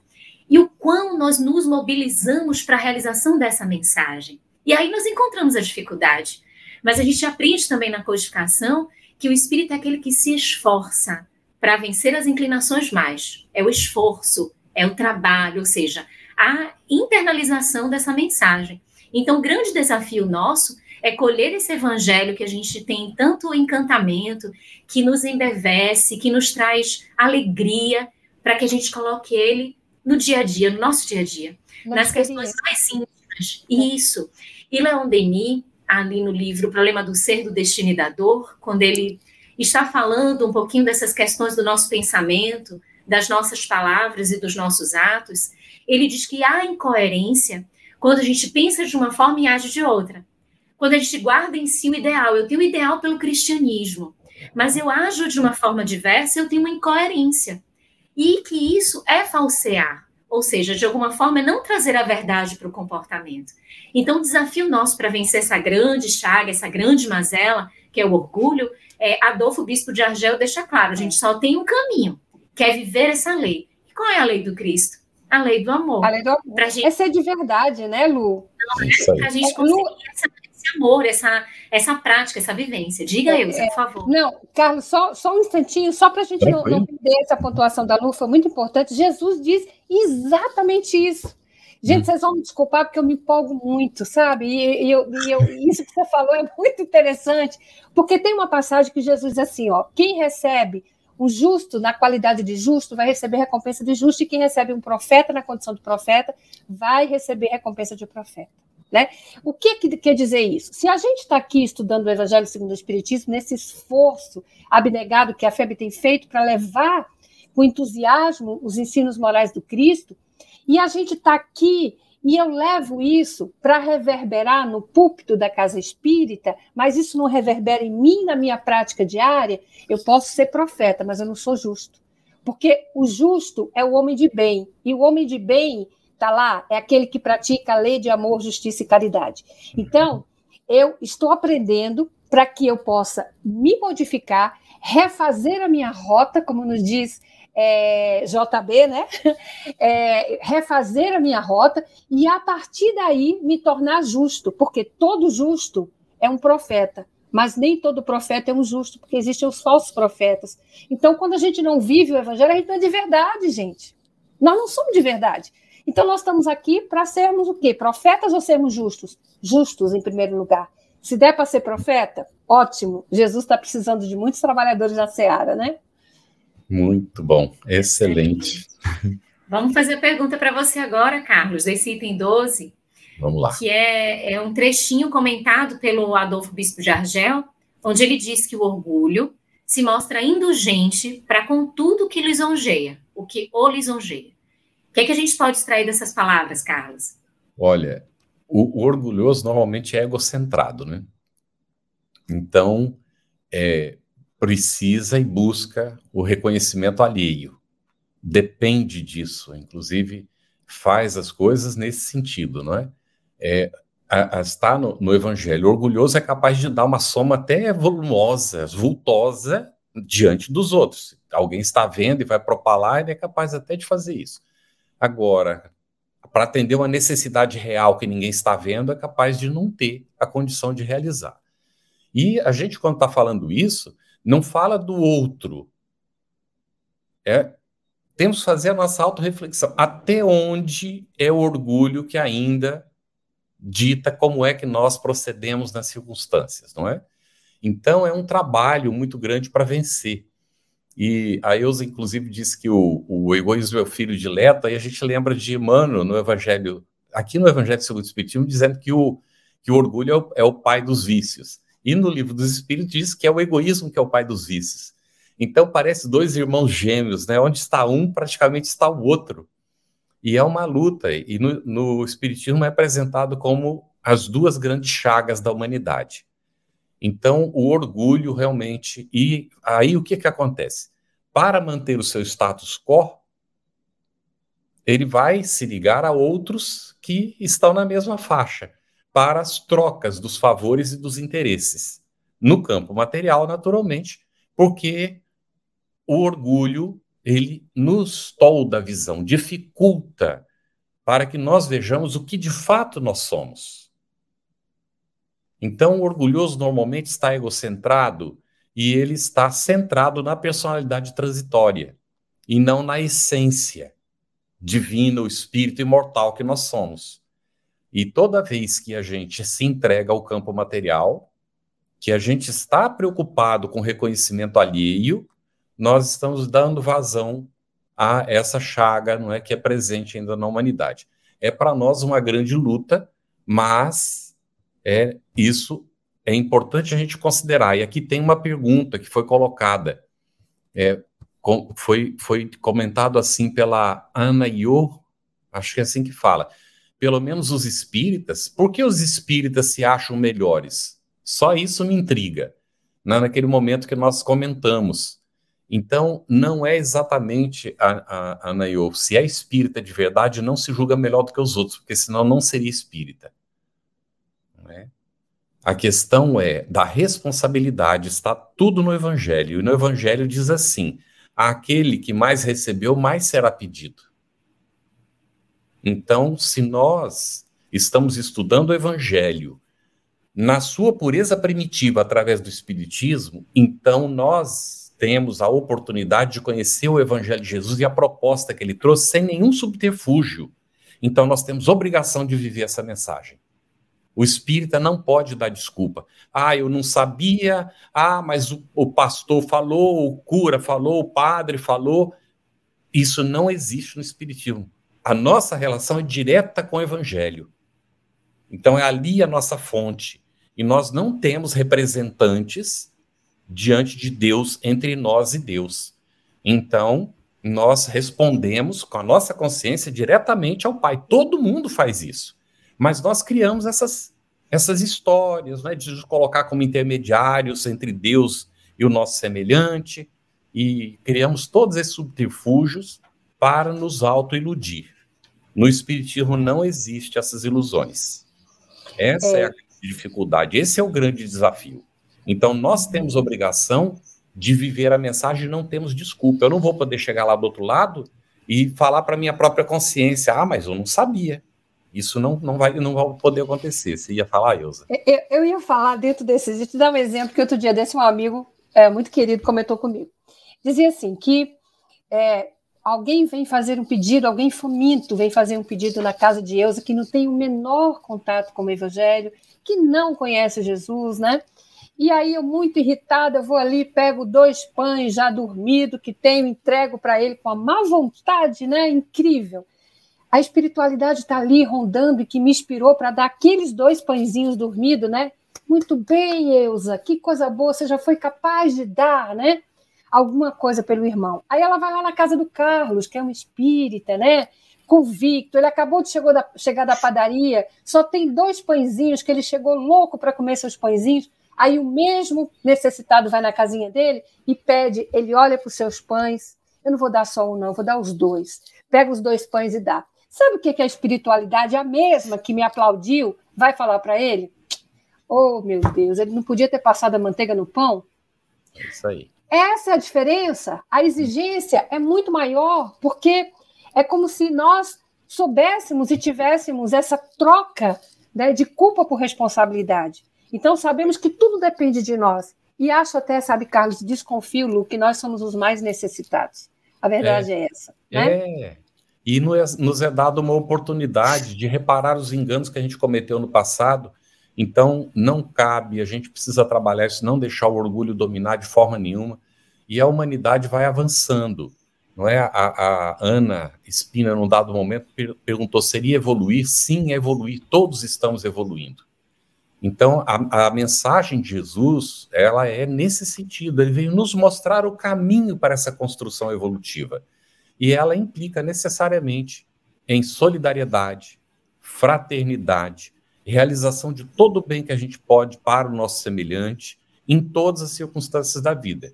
B: e o quão nós nos mobilizamos para a realização dessa mensagem. E aí nós encontramos a dificuldade. Mas a gente aprende também na codificação que o espírito é aquele que se esforça para vencer as inclinações mais. É o esforço, é o trabalho, ou seja, a internalização dessa mensagem. Então, o grande desafio nosso é colher esse evangelho que a gente tem tanto encantamento, que nos embevece, que nos traz alegria, para que a gente coloque ele no dia a dia, no nosso dia a dia, nas questões mais simples. Isso. E Leon Denis, ali no livro O Problema do Ser, do Destino e da Dor, quando ele está falando um pouquinho dessas questões do nosso pensamento, das nossas palavras e dos nossos atos, ele diz que há incoerência quando a gente pensa de uma forma e age de outra. Quando a gente guarda em si o ideal, eu tenho o ideal pelo cristianismo, mas eu ajo de uma forma diversa, eu tenho uma incoerência. E que isso é falsear. Ou seja, de alguma forma, é não trazer a verdade para o comportamento. Então, o desafio nosso para vencer essa grande chaga, essa grande mazela, que é o orgulho, é, Adolfo Bispo de Argel deixa claro: a gente só tem um caminho, que é viver essa lei. E qual é a lei do Cristo? A lei do amor.
C: A lei do amor. Pra gente... Essa é de verdade, né, Lu?
B: Para a gente conseguir essa esse amor, essa, essa prática, essa vivência. Diga, é, Elza, por favor.
C: Não, Carlos, só, só um instantinho, só para a gente não, não, perder essa pontuação da Lu, foi muito importante. Jesus diz exatamente isso. Gente, hum. vocês vão me desculpar porque eu me empolgo muito, sabe? E, e, eu, e eu, isso que você falou é muito interessante, porque tem uma passagem que Jesus diz assim: ó, quem recebe o justo, na qualidade de justo, vai receber recompensa de justo, e quem recebe um profeta na condição de profeta, vai receber recompensa de profeta. Né? O que, que quer dizer isso? Se a gente está aqui estudando o Evangelho segundo o Espiritismo, nesse esforço abnegado que a FEB tem feito para levar com entusiasmo os ensinos morais do Cristo, e a gente está aqui e eu levo isso para reverberar no púlpito da casa espírita, mas isso não reverbera em mim, na minha prática diária, eu posso ser profeta, mas eu não sou justo. Porque o justo é o homem de bem, e o homem de bem está lá, é aquele que pratica a lei de amor, justiça e caridade. Então, eu estou aprendendo para que eu possa me modificar, refazer a minha rota, como nos diz é, JB, né? É, refazer a minha rota e a partir daí me tornar justo, porque todo justo é um profeta, mas nem todo profeta é um justo, porque existem os falsos profetas. Então, quando a gente não vive o evangelho, a gente não é de verdade, gente. Nós não somos de verdade. Então, nós estamos aqui para sermos o quê? Profetas ou sermos justos? Justos, em primeiro lugar. Se der para ser profeta, ótimo. Jesus está precisando de muitos trabalhadores na seara, né?
A: Muito bom, excelente.
B: Vamos fazer a pergunta para você agora, Carlos, esse item 12.
A: Vamos lá.
B: Que é, é um trechinho comentado pelo Adolfo Bispo de Argel, onde ele diz que o orgulho se mostra indulgente para com tudo que lisonjeia, o que o lisonjeia. O que, é que a gente pode extrair dessas palavras, Carlos?
A: Olha, o, o orgulhoso normalmente é egocentrado, né? Então, é, precisa e busca o reconhecimento alheio. Depende disso, inclusive faz as coisas nesse sentido, não é? é a, a, está no, no, Evangelho. orgulhoso é capaz de dar uma soma até volumosa, vultosa diante dos outros. Alguém está vendo e vai propalar, ele é capaz até de fazer isso. Agora, para atender uma necessidade real que ninguém está vendo, é capaz de não ter a condição de realizar. E a gente, quando está falando isso, não fala do outro. É, temos que fazer a nossa autorreflexão. Até onde é o orgulho que ainda dita como é que nós procedemos nas circunstâncias, não é? Então é um trabalho muito grande para vencer. E a Eusa, inclusive, disse que o, o egoísmo é o filho de Leta, e a gente lembra de Emmanuel no Evangelho, aqui no Evangelho segundo o Espiritismo, dizendo que o, que o orgulho é o, é o pai dos vícios. E no livro dos Espíritos diz que é o egoísmo que é o pai dos vícios. Então parece dois irmãos gêmeos, né? Onde está um, praticamente está o outro. E é uma luta. E no, no Espiritismo é apresentado como as duas grandes chagas da humanidade. Então, o orgulho realmente. E aí o que, que acontece? Para manter o seu status quo, ele vai se ligar a outros que estão na mesma faixa para as trocas dos favores e dos interesses. No campo material, naturalmente, porque o orgulho ele nos tolda a visão, dificulta para que nós vejamos o que de fato nós somos. Então, o orgulhoso normalmente está egocentrado e ele está centrado na personalidade transitória e não na essência divina, o espírito imortal que nós somos. E toda vez que a gente se entrega ao campo material, que a gente está preocupado com reconhecimento alheio, nós estamos dando vazão a essa chaga, não é que é presente ainda na humanidade. É para nós uma grande luta, mas é isso é importante a gente considerar. E aqui tem uma pergunta que foi colocada, é, com, foi, foi comentado assim pela Ana Ior, acho que é assim que fala pelo menos os espíritas, por que os espíritas se acham melhores? Só isso me intriga, né, naquele momento que nós comentamos. Então, não é exatamente, a, a, a Nayo, se é espírita de verdade, não se julga melhor do que os outros, porque senão não seria espírita. É? A questão é da responsabilidade, está tudo no Evangelho. E no Evangelho diz assim: aquele que mais recebeu, mais será pedido. Então, se nós estamos estudando o Evangelho na sua pureza primitiva através do Espiritismo, então nós temos a oportunidade de conhecer o Evangelho de Jesus e a proposta que ele trouxe sem nenhum subterfúgio. Então nós temos obrigação de viver essa mensagem. O espírita não pode dar desculpa. Ah, eu não sabia. Ah, mas o, o, pastor falou, o cura falou, o padre falou. Isso não existe no espiritismo a nossa relação é direta com o Evangelho. Então é ali a nossa fonte. E nós não temos representantes diante de Deus, entre nós e Deus. Então, nós respondemos com a nossa consciência diretamente ao Pai. Todo mundo faz isso. Mas nós criamos essas, essas histórias, né, de nos colocar como intermediários entre Deus e o nosso semelhante. e criamos todos esses subterfúgios para nos autoiludir. No Espiritismo não existe essas ilusões. Essa é, é a dificuldade, esse é o grande desafio. Então, nós temos obrigação de viver a mensagem e não temos desculpa. Eu não vou poder chegar lá do outro lado e falar para minha própria consciência: ah, mas eu não sabia. Isso não, não, vai, não vai poder acontecer. Você ia falar, Ilza?
C: Eu, eu ia falar dentro desses. Deixa eu te dar um exemplo que outro dia desse um amigo é, muito querido comentou comigo. Dizia assim que é, alguém vem fazer um pedido, alguém faminto vem fazer um pedido na casa de Eusa que não tem o menor contato com o Evangelho, que não conhece Jesus, né? E aí eu muito irritada, eu vou ali, pego dois pães já dormido que tenho, entrego para ele com a má vontade, né? Incrível. A espiritualidade está ali rondando e que me inspirou para dar aqueles dois pãezinhos dormidos, né? Muito bem, Eusa, que coisa boa, você já foi capaz de dar, né? Alguma coisa pelo irmão. Aí ela vai lá na casa do Carlos, que é um espírita, né? Convicto, ele acabou de chegar da, chegar da padaria, só tem dois pãezinhos, que ele chegou louco para comer seus pãezinhos. Aí o mesmo necessitado vai na casinha dele e pede, ele olha para os seus pães. Eu não vou dar só um, não, vou dar os dois. Pega os dois pães e dá. Sabe o que, que a espiritualidade, a mesma que me aplaudiu, vai falar para ele? Oh, meu Deus, ele não podia ter passado a manteiga no pão?
A: É isso aí.
C: Essa é a diferença. A exigência é muito maior, porque é como se nós soubéssemos e tivéssemos essa troca né, de culpa por responsabilidade. Então, sabemos que tudo depende de nós. E acho até, sabe, Carlos, desconfio, Lu, que nós somos os mais necessitados. A verdade é, é essa. Né?
A: É. E nos é dado uma oportunidade de reparar os enganos que a gente cometeu no passado. Então, não cabe, a gente precisa trabalhar isso, não deixar o orgulho dominar de forma nenhuma. E a humanidade vai avançando. Não é? A, a Ana Espina, num dado momento, perguntou: seria evoluir? Sim, evoluir. Todos estamos evoluindo. Então, a, a, mensagem de Jesus, ela é nesse sentido, ele veio nos mostrar o caminho para essa construção evolutiva. E ela implica necessariamente em solidariedade, fraternidade, realização de todo o bem que a gente pode para o nosso semelhante em todas as circunstâncias da vida.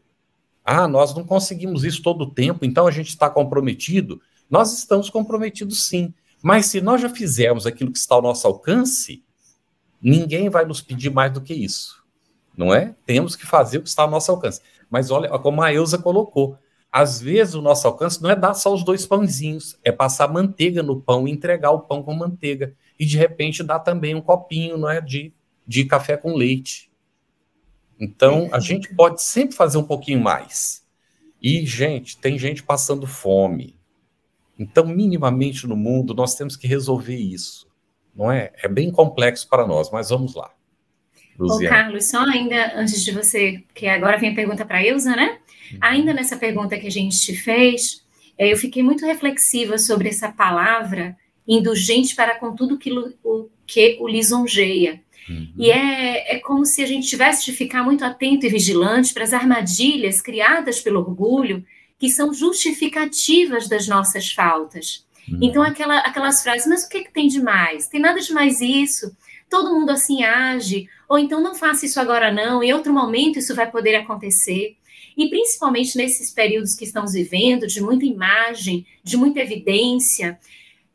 A: Ah, nós não conseguimos isso todo o tempo, então a gente está comprometido. Nós estamos comprometidos sim, mas se nós já fizermos aquilo que está ao nosso alcance, Ninguém vai nos pedir mais do que isso, não é? Temos que fazer o que está ao nosso alcance. Mas olha como a Eusa colocou. Às vezes o nosso alcance não é dar só os dois pãezinhos, é passar manteiga no pão e entregar o pão com manteiga. E de repente dar também um copinho não é, de, de café com leite. Então a gente pode sempre fazer um pouquinho mais. E, gente, tem gente passando fome. Então, minimamente no mundo, nós temos que resolver isso não é? É bem complexo para nós, mas vamos lá.
B: Ô, Carlos, só ainda antes de você, que agora vem a pergunta para a Ilza, né? Uhum. Ainda nessa pergunta que a gente te fez, é, eu fiquei muito reflexiva sobre essa palavra indulgente para com tudo que o, que o lisonjeia. Uhum. E é, é como se a gente tivesse de ficar muito atento e vigilante para as armadilhas criadas pelo orgulho, que são justificativas das nossas faltas. Hum. Então, aquela, aquelas frases, mas o que, que tem de mais? Tem nada de mais isso. Todo mundo assim age. Ou então, não faça isso agora, não. Em outro momento, isso vai poder acontecer. E principalmente nesses períodos que estamos vivendo, de muita imagem, de muita evidência,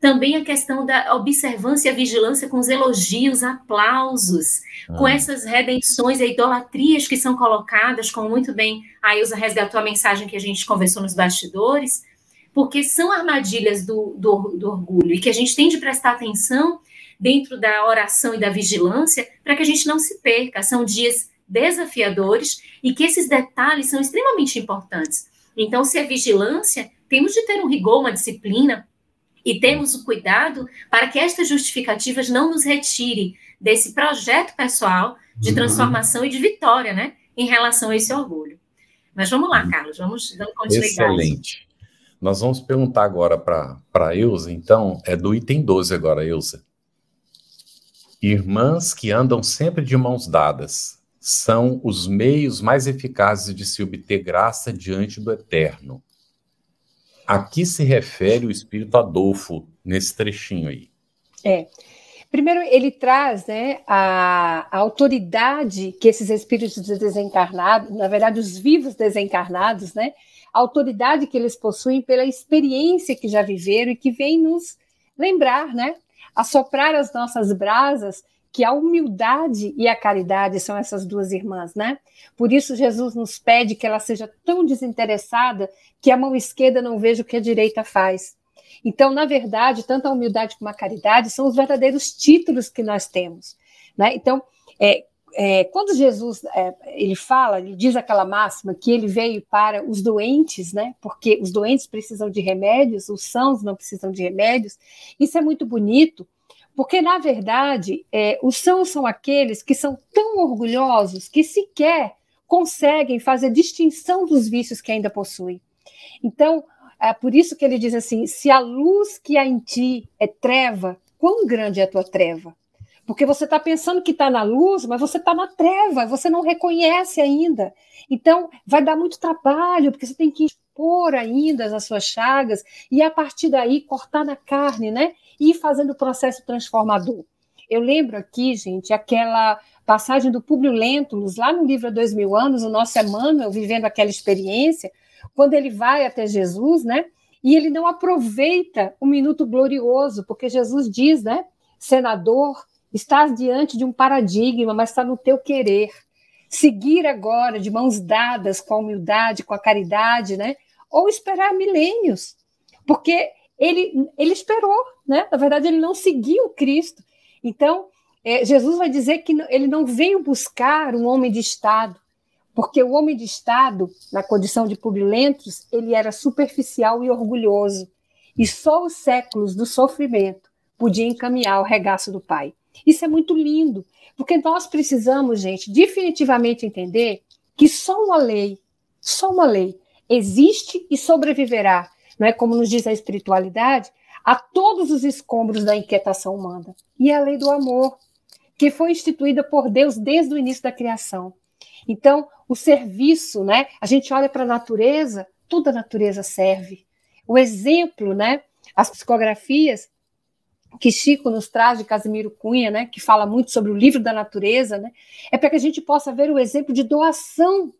B: também a questão da observância e a vigilância com os elogios, aplausos, ah. com essas redenções e idolatrias que são colocadas, como muito bem a Ilza resgatou a mensagem que a gente conversou nos bastidores, porque são armadilhas do, do, do orgulho e que a gente tem de prestar atenção dentro da oração e da vigilância para que a gente não se perca. São dias desafiadores e que esses detalhes são extremamente importantes. Então, se é vigilância, temos de ter um rigor, uma disciplina e temos o cuidado para que estas justificativas não nos retirem desse projeto pessoal de uhum. transformação e de vitória, né, em relação a esse orgulho. Mas vamos lá, Carlos, vamos dando continuidade.
A: Excelente. Nós vamos perguntar agora para a Ilza, então, é do item 12 agora, Ilza. Irmãs que andam sempre de mãos dadas são os meios mais eficazes de se obter graça diante do Eterno. A que se refere o Espírito Adolfo nesse trechinho aí?
C: É. Primeiro, ele traz né, a, a, autoridade que esses espíritos desencarnados, na verdade, os vivos desencarnados, né, a autoridade que eles possuem pela experiência que já viveram e que vem nos lembrar, né, assoprar as nossas brasas, que a humildade e a caridade são essas duas irmãs, né? Por isso, Jesus nos pede que ela seja tão desinteressada que a mão esquerda não veja o que a direita faz então, na verdade, tanto a humildade como a caridade são os verdadeiros títulos que nós temos. Né? Então, é, é, quando Jesus é, ele fala, ele diz aquela máxima que ele veio para os doentes, né? Porque os doentes precisam de remédios, os sãos não precisam de remédios. Isso é muito bonito, porque na verdade é, os sãos são aqueles que são tão orgulhosos que sequer conseguem fazer distinção dos vícios que ainda possuem. Então, é por isso que ele diz assim: se a luz que há em ti é treva, quão grande é a tua treva? Porque você está pensando que está na luz, mas você está na treva, você não reconhece ainda. Então, vai dar muito trabalho, porque você tem que expor ainda as suas chagas e, a partir daí, cortar na carne, né? E ir fazendo o processo transformador. Eu lembro aqui, gente, aquela passagem do Públio Lentulus, lá no livro Há Dois Mil Anos, o nosso Emmanuel vivendo aquela experiência, quando ele vai até Jesus, né? E ele não aproveita o minuto glorioso, porque Jesus diz, né? Senador, estás diante de um paradigma, mas está no teu querer. Seguir agora de mãos dadas com a humildade, com a caridade, né? Ou esperar milênios, porque ele, ele esperou, né? Na verdade, ele não seguiu Cristo. Então, é, Jesus vai dizer que ele não veio buscar um homem de Estado, porque o homem de Estado, na condição de pubilentos, ele era superficial e orgulhoso, e só os séculos do sofrimento podiam encaminhar o regaço do Pai. Isso é muito lindo, porque nós precisamos, gente, definitivamente entender que só uma lei, só uma lei, existe e sobreviverá, não é como nos diz a espiritualidade, a todos os escombros da inquietação humana. E é a lei do amor, que foi instituída por Deus desde o início da criação. Então, o serviço, né? A gente olha para a natureza, toda a natureza serve. O exemplo, né? As psicografias que Chico nos traz de Casimiro Cunha, né, que fala muito sobre o livro da natureza, né, é para que a gente possa ver o exemplo de doação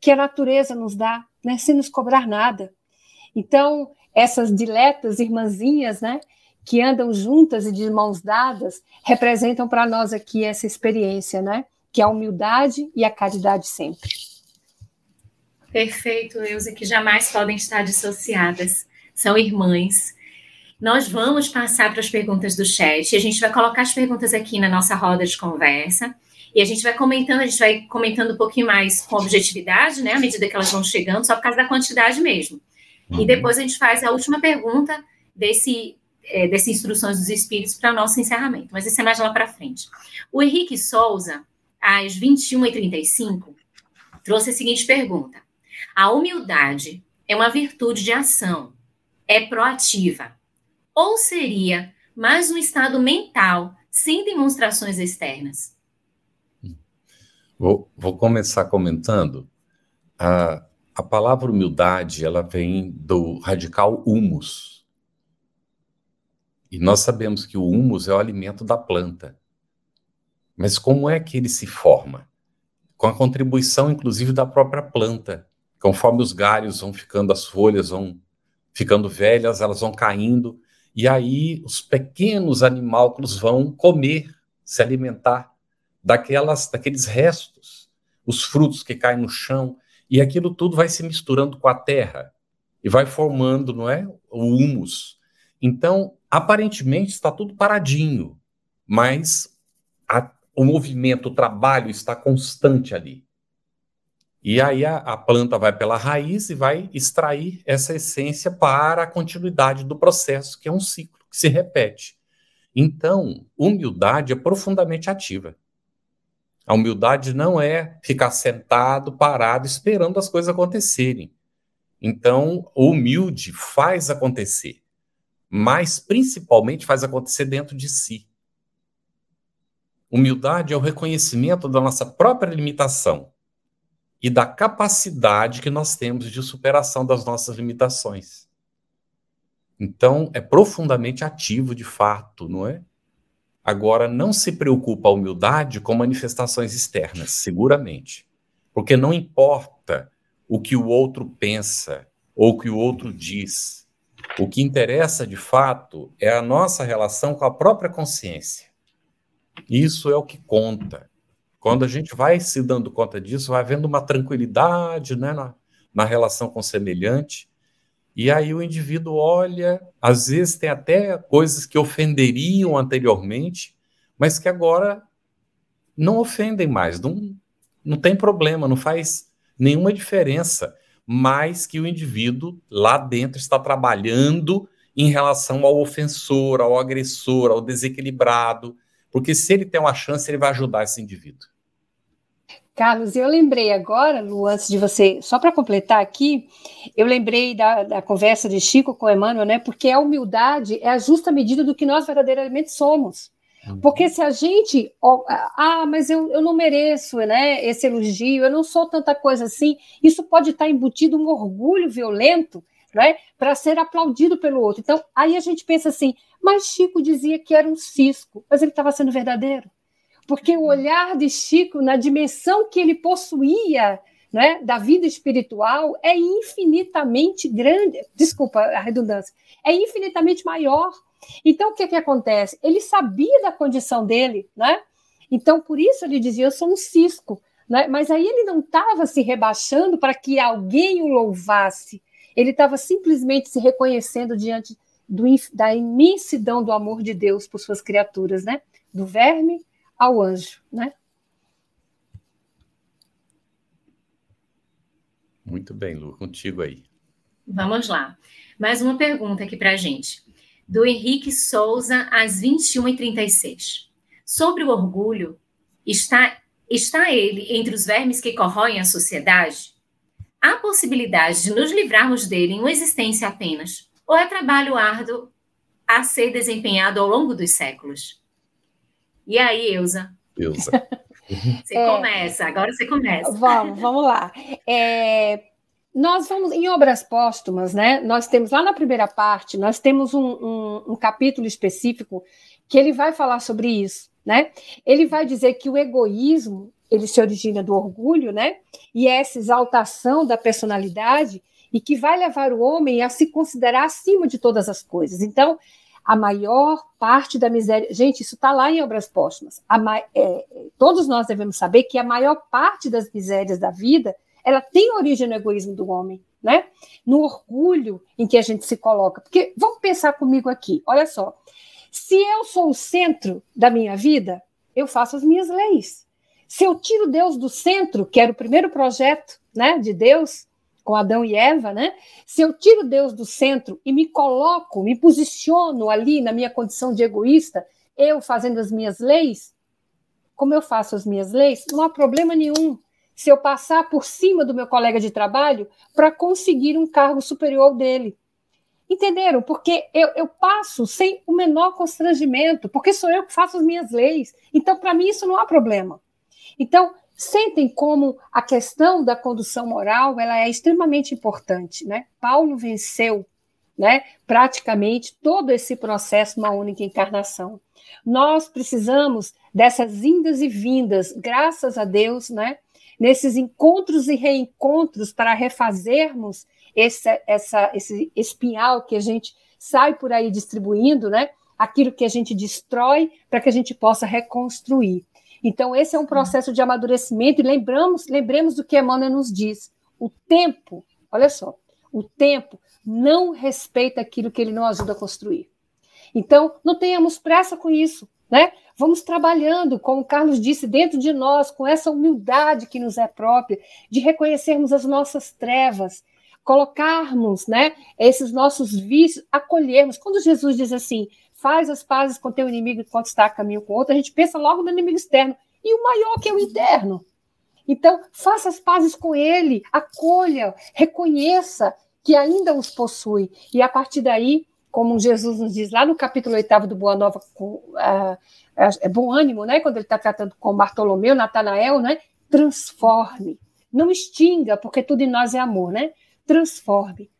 C: que a natureza nos dá, né, sem nos cobrar nada. Então, essas diletas irmãzinhas, né, que andam juntas e de mãos dadas, representam para nós aqui essa experiência, né, que é a humildade e a caridade sempre.
B: Perfeito, Eusa, que jamais podem estar dissociadas. São irmãs. Nós vamos passar para as perguntas do chat. A gente vai colocar as perguntas aqui na nossa roda de conversa. E a gente vai comentando, a gente vai comentando um pouquinho mais com objetividade, né? À medida que elas vão chegando, só por causa da quantidade mesmo. Uhum. E depois a gente faz a última pergunta desse, é, desse Instruções dos Espíritos para o nosso encerramento. Mas isso é mais lá para frente. O Henrique Souza às 21h35, trouxe a seguinte pergunta: A humildade é uma virtude de ação, é proativa, ou seria mais um estado mental sem demonstrações externas?
A: Vou, vou começar comentando. A, a palavra humildade ela vem do radical humus. E nós sabemos que o humus é o alimento da planta. Mas como é que ele se forma? Com a contribuição, inclusive, da própria planta. Conforme os galhos vão ficando, as folhas vão ficando velhas, elas vão caindo, e aí os pequenos animálculos vão comer, se alimentar daquelas, daqueles restos, os frutos que caem no chão, e aquilo tudo vai se misturando com a terra e vai formando, não é, o humus. Então, aparentemente está tudo paradinho, mas a, o movimento, o trabalho está constante ali. E aí a, a, planta vai pela raiz e vai extrair essa essência para a continuidade do processo, que é um ciclo que se repete. Então, humildade é profundamente ativa. A humildade não é ficar sentado, parado, esperando as coisas acontecerem. Então, o humilde faz acontecer, mas principalmente faz acontecer dentro de si. Humildade é o reconhecimento da nossa própria limitação e da capacidade que nós temos de superação das nossas limitações. Então, é profundamente ativo de fato, não é? Agora, não se preocupa a humildade com manifestações externas, seguramente. Porque não importa o que o outro pensa ou o que o outro diz. O que interessa, de fato, é a nossa relação com a própria consciência. Isso é o que conta. Quando a gente vai se dando conta disso, vai havendo uma tranquilidade né, na, na relação com o semelhante. E aí o indivíduo olha, às vezes tem até coisas que ofenderiam anteriormente, mas que agora não ofendem mais, não, não tem problema, não faz nenhuma diferença, mas que o indivíduo lá dentro está trabalhando em relação ao ofensor, ao agressor, ao desequilibrado, porque se ele tem uma chance, ele vai ajudar esse indivíduo.
C: Carlos, eu lembrei agora, Lu, antes de você, só para completar aqui, eu lembrei da, da, conversa de Chico com Emmanuel, né? Porque a humildade é a justa medida do que nós verdadeiramente somos. Uhum. Porque se a gente, ah, mas eu, eu não mereço né, esse elogio, eu não sou tanta coisa assim, isso pode estar embutido um orgulho violento né, para ser aplaudido pelo outro. Então, aí a gente pensa assim, mas Chico dizia que era um cisco, mas ele estava sendo verdadeiro. Porque o olhar de Chico, na dimensão que ele possuía né, da vida espiritual, é infinitamente grande. Desculpa a redundância, é infinitamente maior. Então, o que, que acontece? Ele sabia da condição dele, né? Então, por isso ele dizia: Eu sou um cisco. Né? Mas aí ele não estava se rebaixando para que alguém o louvasse. Ele estava simplesmente se reconhecendo diante do, da imensidão do amor de Deus por suas criaturas, né? Do verme ao anjo, né?
A: Muito bem, Lu, contigo aí.
B: Vamos lá. Mais uma pergunta aqui para a gente. Do Henrique Souza, às 21h36. Sobre o orgulho, está, está ele entre os vermes que corroem a sociedade? Há possibilidade de nos livrarmos dele em uma existência apenas? Ou é trabalho árduo a ser desempenhado ao longo dos séculos? E aí, Eusa?
A: Eusa.
B: Você é, começa, agora você começa.
C: Vamos, vamos lá. É, nós vamos, em obras póstumas, né? Nós temos lá na primeira parte, nós temos um, um, um capítulo específico que ele vai falar sobre isso, né? Ele vai dizer que o egoísmo ele se origina do orgulho, né? E essa exaltação da personalidade e que vai levar o homem a se considerar acima de todas as coisas. Então, a maior parte da miséria. Gente, isso está lá em Obras Póstumas. Ma... É, todos nós devemos saber que a maior parte das misérias da vida ela tem origem no egoísmo do homem, né? No orgulho em que a gente se coloca. Porque vamos pensar comigo aqui, olha só. Se eu sou o centro da minha vida, eu faço as minhas leis. Se eu tiro Deus do centro, que era o primeiro projeto né, de Deus, com Adão e Eva, né? Se eu tiro Deus do centro e me coloco, me posiciono ali na minha condição de egoísta, eu fazendo as minhas leis, como eu faço as minhas leis, não há problema nenhum se eu passar por cima do meu colega de trabalho para conseguir um cargo superior dele. Entenderam? Porque eu, eu, passo sem o menor constrangimento, porque sou eu que faço as minhas leis. Então, para mim, isso não há problema. Então, sentem como a questão da condução moral ela é extremamente importante, né? Paulo venceu, né, praticamente todo esse processo numa única encarnação. Nós precisamos dessas indas e vindas, graças a Deus, né? Nesses encontros e reencontros para refazermos esse, essa, esse espinhal que a gente sai por aí distribuindo, né? Aquilo que a gente destrói para que a gente possa reconstruir. Então, esse é um processo de amadurecimento, e lembramos, lembremos do que Emmanuel nos diz. O tempo, olha só, o tempo não respeita aquilo que ele não ajuda a construir. Então, não tenhamos pressa com isso, né? Vamos trabalhando, como o Carlos disse, dentro de nós, com essa humildade que nos é própria, de reconhecermos as nossas trevas, colocarmos, né, esses nossos vícios, acolhermos. Quando Jesus diz assim, faz as pazes com teu inimigo enquanto está a caminho com outro, a gente pensa logo no inimigo externo. E o maior que é o interno. Então, faça as pazes com ele, acolha, reconheça que ainda os possui. E a partir daí, como Jesus nos diz lá no capítulo 8 do Boa Nova, com, uh, é bom ânimo, né? Quando ele está tratando com Bartolomeu, Natanael, né? Transforme. Não extinga, porque tudo em nós é amor, né? Transforme.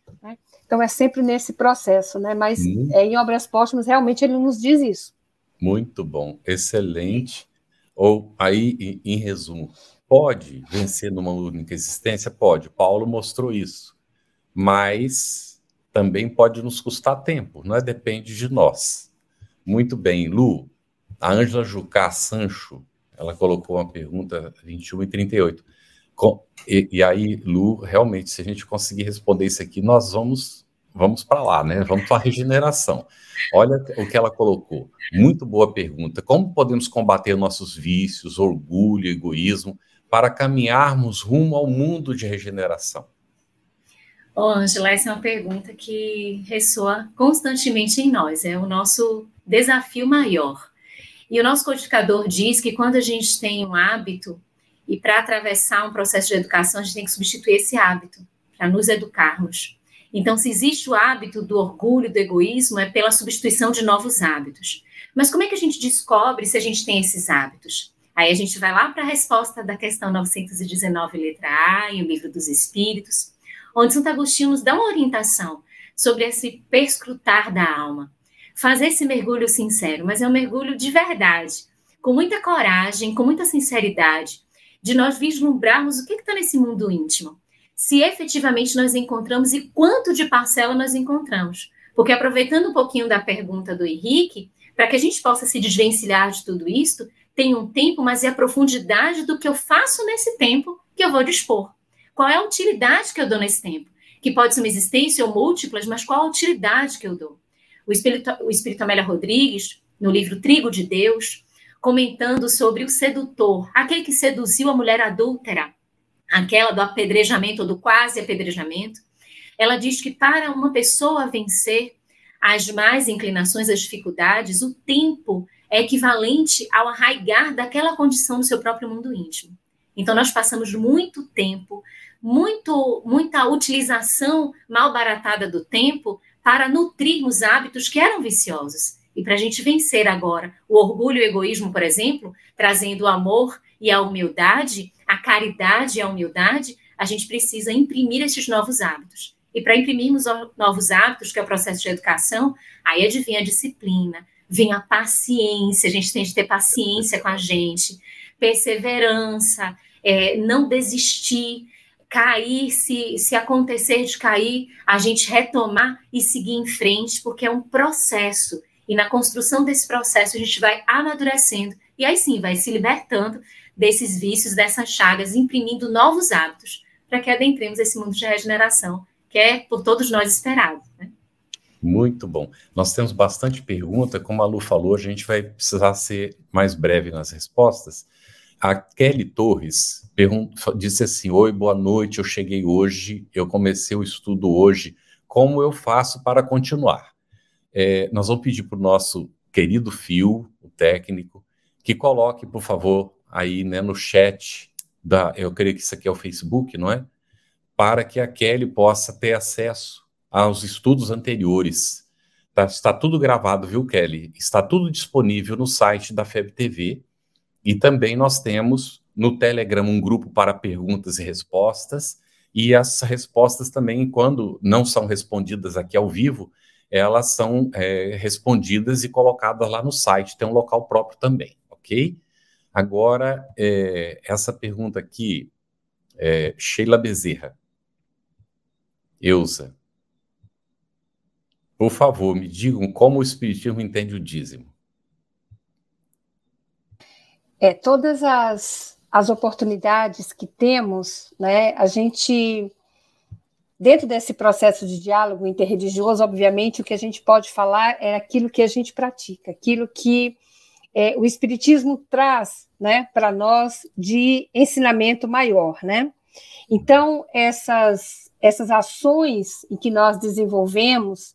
C: Então é sempre nesse processo, né? Mas uhum. é, em obras póstumas realmente ele nos diz isso.
A: Muito bom, excelente. Ou aí, em resumo, pode vencer numa única existência? Pode. Paulo mostrou isso. Mas também pode nos custar tempo, não é? Depende de nós. Muito bem, Lu. A Ângela Jucá Sancho, ela colocou uma pergunta 21 e 38. Com, e, e aí, Lu, realmente, se a gente conseguir responder isso aqui, nós vamos vamos para lá, né? Vamos para a regeneração. Olha o que ela colocou. Muito boa pergunta. Como podemos combater nossos vícios, orgulho, egoísmo, para caminharmos rumo ao mundo de regeneração?
B: Ô, Angela, essa é uma pergunta que ressoa constantemente em nós, é o nosso desafio maior. E o nosso codificador diz que quando a gente tem um hábito, e para atravessar um processo de educação, a gente tem que substituir esse hábito, para nos educarmos. Então, se existe o hábito do orgulho, do egoísmo, é pela substituição de novos hábitos. Mas como é que a gente descobre se a gente tem esses hábitos? Aí a gente vai lá para a resposta da questão 919, letra A, em o Livro dos Espíritos, onde Santo Agostinho nos dá uma orientação sobre esse perscrutar da alma. Fazer esse mergulho sincero, mas é um mergulho de verdade, com muita coragem, com muita sinceridade, de nós vislumbrarmos o que está nesse mundo íntimo se efetivamente nós encontramos e quanto de parcela nós encontramos. Porque aproveitando um pouquinho da pergunta do Henrique, para que a gente possa se desvencilhar de tudo isso, tem um tempo, mas é a profundidade do que eu faço nesse tempo que eu vou dispor. Qual é a utilidade que eu dou nesse tempo? Que pode ser uma existência ou múltiplas, mas qual a utilidade que eu dou? O Espírito, o Espírito Amélia Rodrigues, no livro Trigo de Deus, comentando sobre o sedutor, aquele que seduziu a mulher adúltera, aquela do apedrejamento ou do quase apedrejamento, ela diz que para uma pessoa vencer as mais inclinações, as dificuldades, o tempo é equivalente ao arraigar daquela condição no seu próprio mundo íntimo. Então nós passamos muito tempo, muito muita utilização mal baratada do tempo para nutrirmos hábitos que eram viciosos. E para a gente vencer agora o orgulho e o egoísmo, por exemplo, trazendo o amor e a humildade, a caridade e a humildade, a gente precisa imprimir esses novos hábitos. E para imprimirmos novos hábitos, que é o processo de educação, aí adivinha a disciplina, vem a paciência, a gente tem que ter paciência com a gente, perseverança, é, não desistir, cair, se, se acontecer de cair, a gente retomar e seguir em frente, porque é um processo. E na construção desse processo, a gente vai amadurecendo, e aí sim, vai se libertando desses vícios, dessas chagas, imprimindo novos hábitos para que adentremos esse mundo de regeneração que é por todos nós esperado. Né?
A: Muito bom. Nós temos bastante pergunta, como a Lu falou, a gente vai precisar ser mais breve nas respostas. A Kelly Torres disse assim: Oi, boa noite, eu cheguei hoje, eu comecei o estudo hoje, como eu faço para continuar? É, nós vamos pedir para o nosso querido Fio, o técnico, que coloque, por favor, aí né, no chat da, eu creio que isso aqui é o Facebook, não é? Para que a Kelly possa ter acesso aos estudos anteriores. Tá, está tudo gravado, viu, Kelly? Está tudo disponível no site da FEB TV. E também nós temos no Telegram um grupo para perguntas e respostas. E as respostas também, quando não são respondidas aqui ao vivo, elas são é, respondidas e colocadas lá no site. Tem um local próprio também, ok? Agora, é, essa pergunta aqui, é, Sheila Bezerra. Eusa, por favor, me digam como o Espiritismo entende o dízimo.
C: É, todas as, as oportunidades que temos, né, a gente, dentro desse processo de diálogo interreligioso, obviamente, o que a gente pode falar é aquilo que a gente pratica, aquilo que é, o Espiritismo traz né, para nós de ensinamento maior. Né? Então, essas, essas ações em que nós desenvolvemos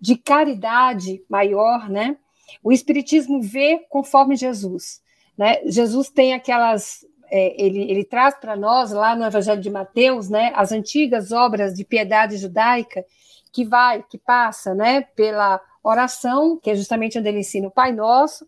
C: de caridade maior, né, o Espiritismo vê conforme Jesus. Né? Jesus tem aquelas. É, ele, ele traz para nós, lá no Evangelho de Mateus, né, as antigas obras de piedade judaica, que vai, que passa né, pela oração, que é justamente onde ele ensina o Pai Nosso,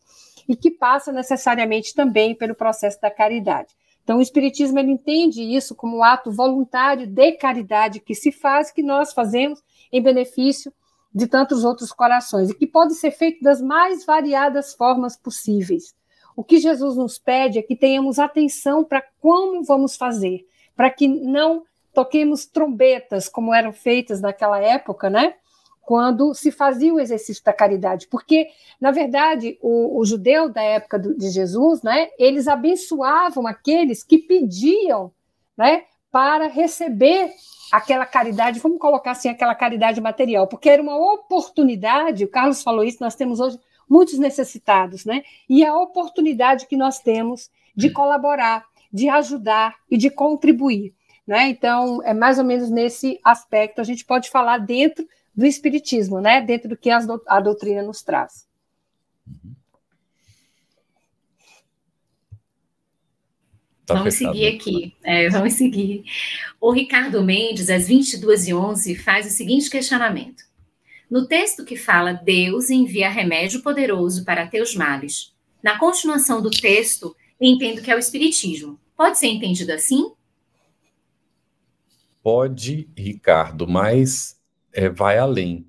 C: e que passa necessariamente também pelo processo da caridade. Então, o Espiritismo ele entende isso como um ato voluntário de caridade que se faz, que nós fazemos em benefício de tantos outros corações, e que pode ser feito das mais variadas formas possíveis. O que Jesus nos pede é que tenhamos atenção para como vamos fazer, para que não toquemos trombetas como eram feitas naquela época, né? Quando se fazia o exercício da caridade, porque na verdade o, o judeu da época do, de Jesus, né? Eles abençoavam aqueles que pediam, né? Para receber aquela caridade, vamos colocar assim, aquela caridade material, porque era uma oportunidade, o Carlos falou isso, nós temos hoje muitos necessitados, né? E a oportunidade que nós temos de colaborar, de ajudar e de contribuir, né? Então, é mais ou menos nesse aspecto a gente pode falar dentro do espiritismo, né? Dentro do que a doutrina nos traz.
B: Tá vamos seguir aqui, é, vamos seguir. O Ricardo Mendes, às 22h11, faz o seguinte questionamento. No texto que fala Deus envia remédio poderoso para teus males, na continuação do texto, entendo que é o Espiritismo. Pode ser entendido assim?
A: Pode, Ricardo, mas é, vai além,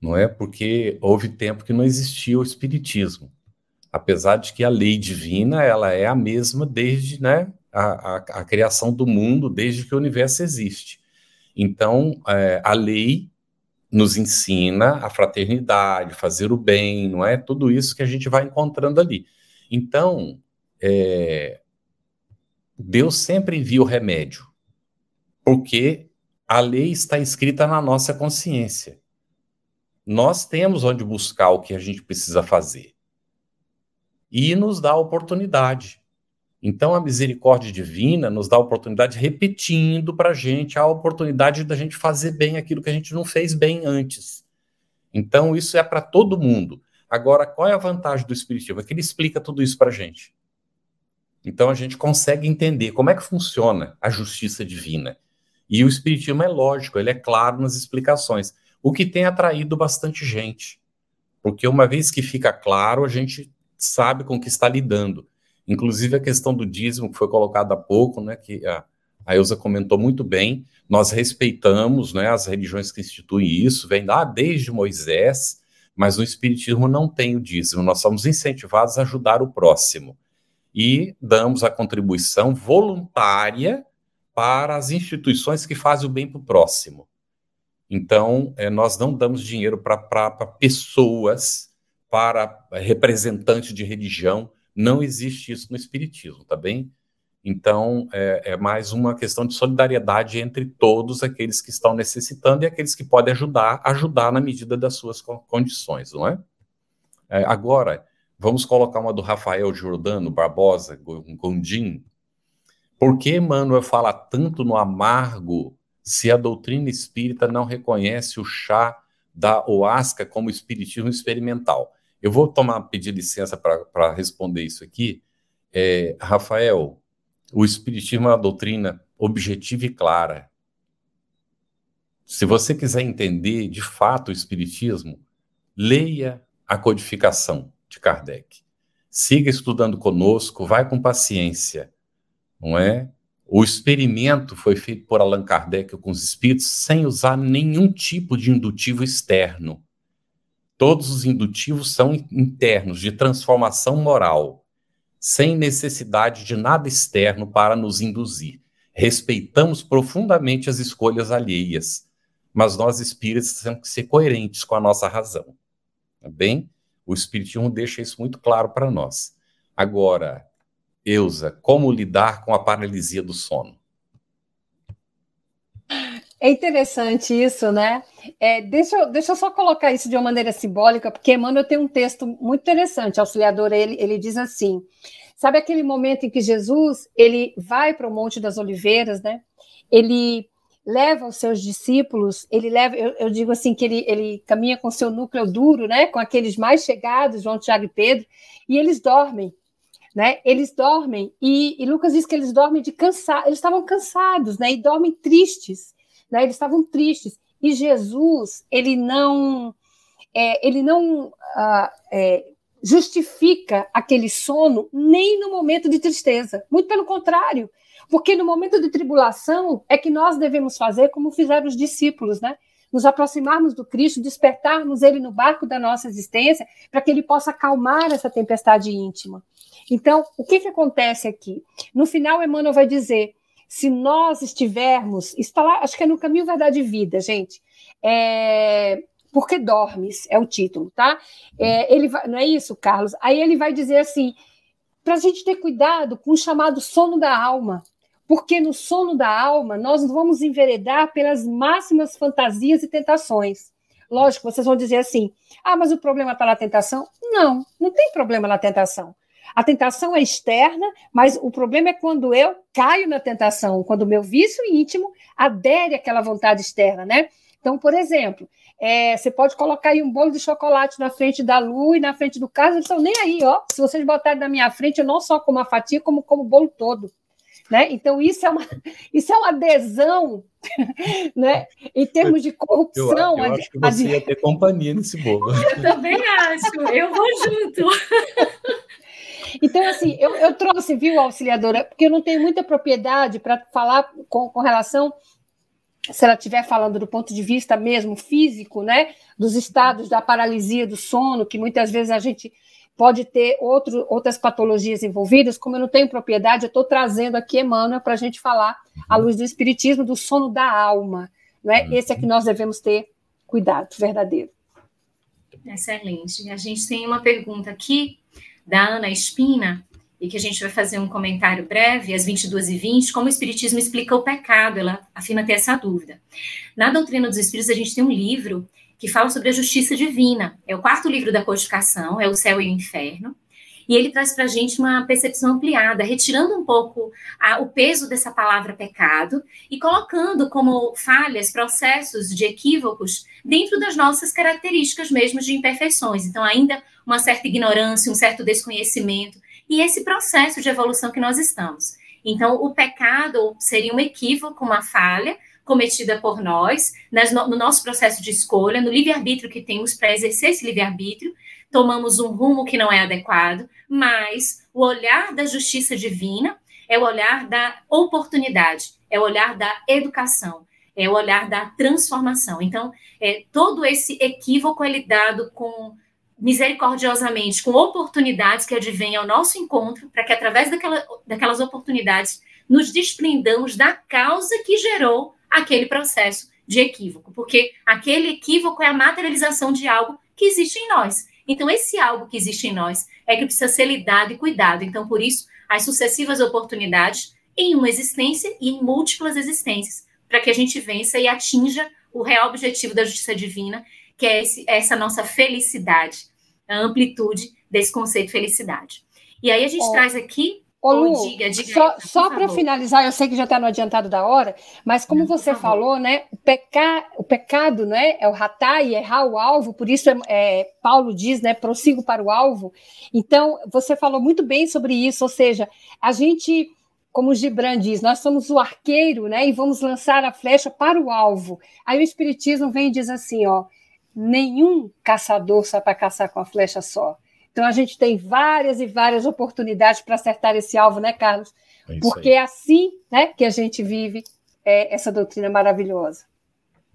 A: não é? Porque houve tempo que não existia o Espiritismo. Apesar de que a lei divina ela é a mesma desde né, a, a, a criação do mundo, desde que o universo existe. Então, é, a lei nos ensina a fraternidade, fazer o bem, não é? Tudo isso que a gente vai encontrando ali. Então, é, Deus sempre envia o remédio, porque a lei está escrita na nossa consciência. Nós temos onde buscar o que a gente precisa fazer. E nos dá a oportunidade. Então, a misericórdia divina nos dá a oportunidade, repetindo para a gente a oportunidade da gente fazer bem aquilo que a gente não fez bem antes. Então, isso é para todo mundo. Agora, qual é a vantagem do Espiritismo? É que ele explica tudo isso para a gente. Então, a gente consegue entender como é que funciona a justiça divina. E o Espiritismo é lógico, ele é claro nas explicações, o que tem atraído bastante gente. Porque uma vez que fica claro, a gente sabe com o que está lidando. Inclusive a questão do dízimo que foi colocada há pouco, né, que a, a Elza comentou muito bem, nós respeitamos né, as religiões que instituem isso, vem lá desde Moisés, mas no Espiritismo não tem o dízimo, nós somos incentivados a ajudar o próximo. E damos a contribuição voluntária para as instituições que fazem o bem para o próximo. Então, é, nós não damos dinheiro para pessoas, para representantes de religião, não existe isso no Espiritismo, tá bem? Então, é, é, mais uma questão de solidariedade entre todos aqueles que estão necessitando e aqueles que podem ajudar, ajudar na medida das suas condições, não é? é agora, vamos colocar uma do Rafael Giordano Barbosa Gondim. Por que Emmanuel fala tanto no amargo se a doutrina espírita não reconhece o chá da oasca como espiritismo experimental? Eu vou tomar, pedir licença para responder isso aqui. É, Rafael, o Espiritismo é uma doutrina objetiva e clara. Se você quiser entender de fato o Espiritismo, leia a codificação de Kardec. Siga estudando conosco, vai com paciência, não é? O experimento foi feito por Allan Kardec com os espíritos sem usar nenhum tipo de indutivo externo. Todos os indutivos são internos, de transformação moral, sem necessidade de nada externo para nos induzir. Respeitamos profundamente as escolhas alheias, mas nós espíritos temos que ser coerentes com a nossa razão. Tá bem? O Espiritismo deixa isso muito claro para nós. Agora, Eusa, como lidar com a paralisia do sono?
C: É interessante isso, né? É, deixa, eu, deixa eu só colocar isso de uma maneira simbólica, porque Emmanuel tem um texto muito interessante. Auxiliador, ele, ele diz assim: sabe aquele momento em que Jesus ele vai para o Monte das Oliveiras, né? Ele leva os seus discípulos, ele leva, eu, eu, digo assim, que ele, ele caminha com seu núcleo duro, né? Com aqueles mais chegados, João, Tiago e Pedro, e eles dormem. Né? Eles dormem e, e Lucas diz que eles dormem de cansar, eles estavam cansados, né? E dormem tristes né? Eles estavam tristes. E Jesus, ele não, é, ele não ah, é, justifica aquele sono nem no momento de tristeza. Muito pelo contrário, porque no momento de tribulação é que nós devemos fazer como fizeram os discípulos, né? nos aproximarmos do Cristo, despertarmos ele no barco da nossa existência, para que ele possa acalmar essa tempestade íntima. Então, o que, que acontece aqui? No final, Emmanuel vai dizer: se nós estivermos, está lá, acho que é no caminho verdade e vida, gente. É, porque dormes é o título, tá? É, ele vai, não é isso, Carlos? Aí ele vai dizer assim, para a gente ter cuidado com o chamado sono da alma, porque no sono da alma nós vamos enveredar pelas máximas fantasias e tentações. Lógico, vocês vão dizer assim: ah, mas o problema está na tentação? Não, não tem problema na tentação. A tentação é externa, mas o problema é quando eu caio na tentação, quando o meu vício íntimo adere àquela vontade externa, né? Então, por exemplo, é, você pode colocar aí um bolo de chocolate na frente da Lu e na frente do Carlos, não estão nem aí, ó. Se vocês botarem na minha frente, eu não só como a fatia, como como o bolo todo. Né? Então, isso é uma, isso é uma adesão né? em termos de corrupção.
A: Eu, eu acho que você ia ter companhia nesse bolo.
B: Eu também acho, eu vou junto.
C: Então, assim, eu, eu trouxe, viu, auxiliadora, porque eu não tenho muita propriedade para falar com, com relação se ela estiver falando do ponto de vista mesmo físico, né, dos estados da paralisia do sono, que muitas vezes a gente pode ter outro, outras patologias envolvidas, como eu não tenho propriedade, eu estou trazendo aqui Emmanuel para a gente falar, à luz do Espiritismo, do sono da alma. Né? Esse é que nós devemos ter cuidado verdadeiro.
B: Excelente. A gente tem uma pergunta aqui da Ana Espina, e que a gente vai fazer um comentário breve, às 22h20, como o Espiritismo explica o pecado, ela afirma ter essa dúvida. Na Doutrina dos Espíritos, a gente tem um livro que fala sobre a justiça divina, é o quarto livro da codificação, é o Céu e o Inferno, e ele traz para a gente uma percepção ampliada, retirando um pouco a, o peso dessa palavra pecado e colocando como falhas, processos de equívocos dentro das nossas características mesmo de imperfeições. Então, ainda uma certa ignorância, um certo desconhecimento, e esse processo de evolução que nós estamos. Então, o pecado seria um equívoco, uma falha cometida por nós, no nosso processo de escolha, no livre-arbítrio que temos para exercer esse livre-arbítrio, tomamos um rumo que não é adequado, mas o olhar da justiça divina é o olhar da oportunidade, é o olhar da educação, é o olhar da transformação. Então, é, todo esse equívoco é lidado com misericordiosamente com oportunidades que advêm ao nosso encontro, para que através daquela, daquelas oportunidades nos desprendamos da causa que gerou aquele processo de equívoco, porque aquele equívoco é a materialização de algo que existe em nós. Então, esse algo que existe em nós é que precisa ser lidado e cuidado. Então, por isso, as sucessivas oportunidades em uma existência e em múltiplas existências, para que a gente vença e atinja o real objetivo da justiça divina, que é esse, essa nossa felicidade, a amplitude desse conceito de felicidade. E aí a gente oh. traz aqui
C: Ô, Lu, oh, diga, diga só, só para finalizar, eu sei que já está no adiantado da hora, mas como você falou, né, o, peca, o pecado né, é o ratar e errar o alvo, por isso é, é, Paulo diz, né, prossigo para o alvo. Então, você falou muito bem sobre isso, ou seja, a gente, como o Gibran diz, nós somos o arqueiro, né, e vamos lançar a flecha para o alvo. Aí o Espiritismo vem e diz assim, ó, nenhum caçador sai para caçar com a flecha só. Então a gente tem várias e várias oportunidades para acertar esse alvo, né, Carlos? É Porque é assim né, que a gente vive é, essa doutrina maravilhosa.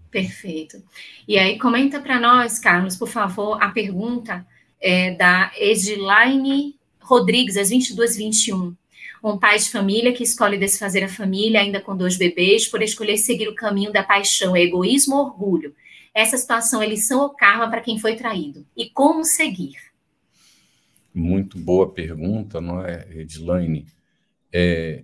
B: Perfeito. E aí, comenta para nós, Carlos, por favor, a pergunta é, da Edilaine Rodrigues, às 22h21. Um pai de família que escolhe desfazer a família, ainda com dois bebês, por escolher seguir o caminho da paixão, egoísmo ou orgulho essa situação é lição ou karma para quem foi traído? E como seguir?
A: Muito boa pergunta, não é, Edilane? É,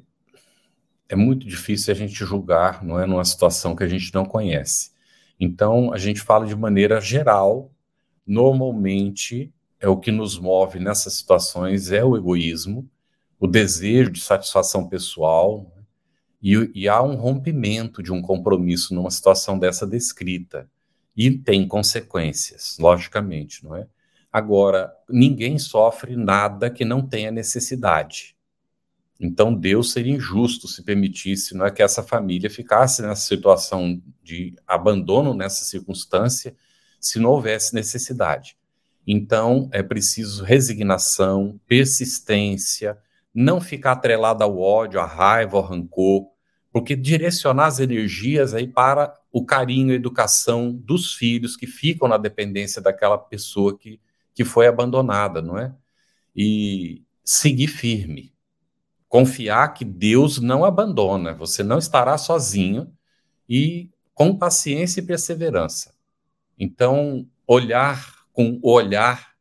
A: é muito difícil a gente julgar, não é, numa situação que a gente não conhece. Então, a gente fala de maneira geral, normalmente é o que nos move nessas situações é o egoísmo, o desejo de satisfação pessoal, e, e há um rompimento de um compromisso numa situação dessa descrita. E tem consequências, logicamente, não é? Agora, ninguém sofre nada que não tenha necessidade. Então, Deus seria injusto se permitisse não é, que essa família ficasse nessa situação de abandono, nessa circunstância, se não houvesse necessidade. Então, é preciso resignação, persistência, não ficar atrelado ao ódio, à raiva, ao rancor, porque direcionar as energias aí para o carinho e educação dos filhos que ficam na dependência daquela pessoa que, que foi abandonada, não é? E seguir firme, confiar que Deus não abandona, você não estará sozinho e com paciência e perseverança. Então, olhar com o olhar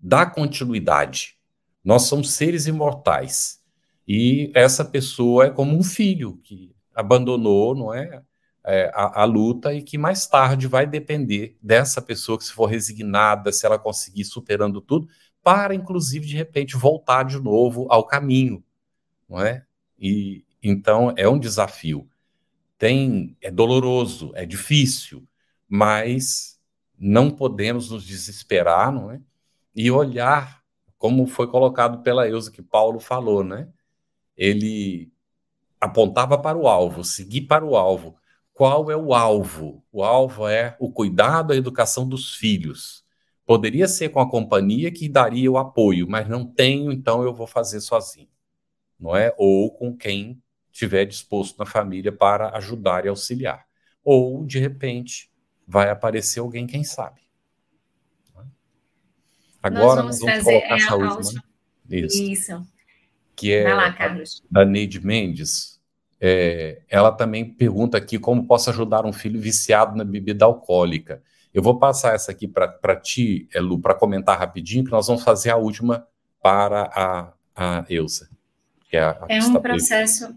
A: da continuidade. Nós somos seres imortais e essa pessoa é como um filho que abandonou, não é, é a, a, luta e que mais tarde vai depender dessa pessoa que se for resignada, se ela conseguir superando tudo, para inclusive de repente voltar de novo ao caminho, não é? E então é um desafio. Tem é doloroso, é difícil, mas não podemos nos desesperar, não é? E olhar como foi colocado pela Eusa que Paulo falou, né? ele apontava para o alvo, seguir para o alvo. Qual é o alvo? O alvo é o cuidado, a educação dos filhos. Poderia ser com a companhia que daria o apoio, mas não tenho, então eu vou fazer sozinho, não é? Ou com quem estiver disposto na família para ajudar e auxiliar. Ou, de repente, vai aparecer alguém, quem sabe.
B: Agora nós vamos, nós vamos fazer colocar é, essa última.
A: Isso. Isso que é lá, da Neide Mendes. É, ela também pergunta aqui como posso ajudar um filho viciado na bebida alcoólica. Eu vou passar essa aqui para ti, Lu, para comentar rapidinho, que nós vamos fazer a última para a, a Elsa.
B: Que é, a, é um processo.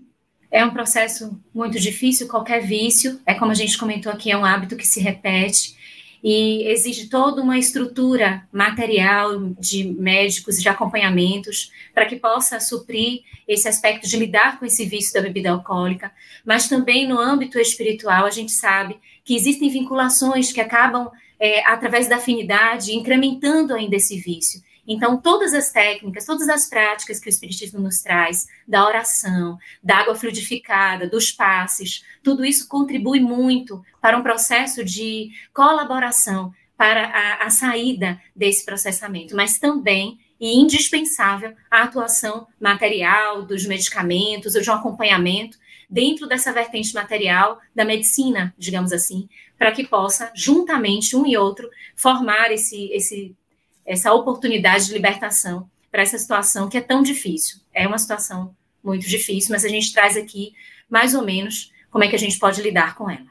B: É um processo muito difícil, qualquer vício, é como a gente comentou aqui, é um hábito que se repete, e exige toda uma estrutura material de médicos de acompanhamentos para que possa suprir esse aspecto de lidar com esse vício da bebida alcoólica, mas também no âmbito espiritual a gente sabe que existem vinculações que acabam é, através da afinidade incrementando ainda esse vício. Então, todas as técnicas, todas as práticas que o Espiritismo nos traz, da oração, da água fluidificada, dos passes, tudo isso contribui muito para um processo de colaboração para a, a saída desse processamento, mas também e indispensável a atuação material dos medicamentos ou de um acompanhamento dentro dessa vertente material da medicina, digamos assim, para que possa, juntamente, um e outro, formar esse, esse essa oportunidade de libertação para essa situação que é tão difícil. É uma situação muito difícil, mas a gente traz aqui mais ou menos como é que a gente pode lidar com ela.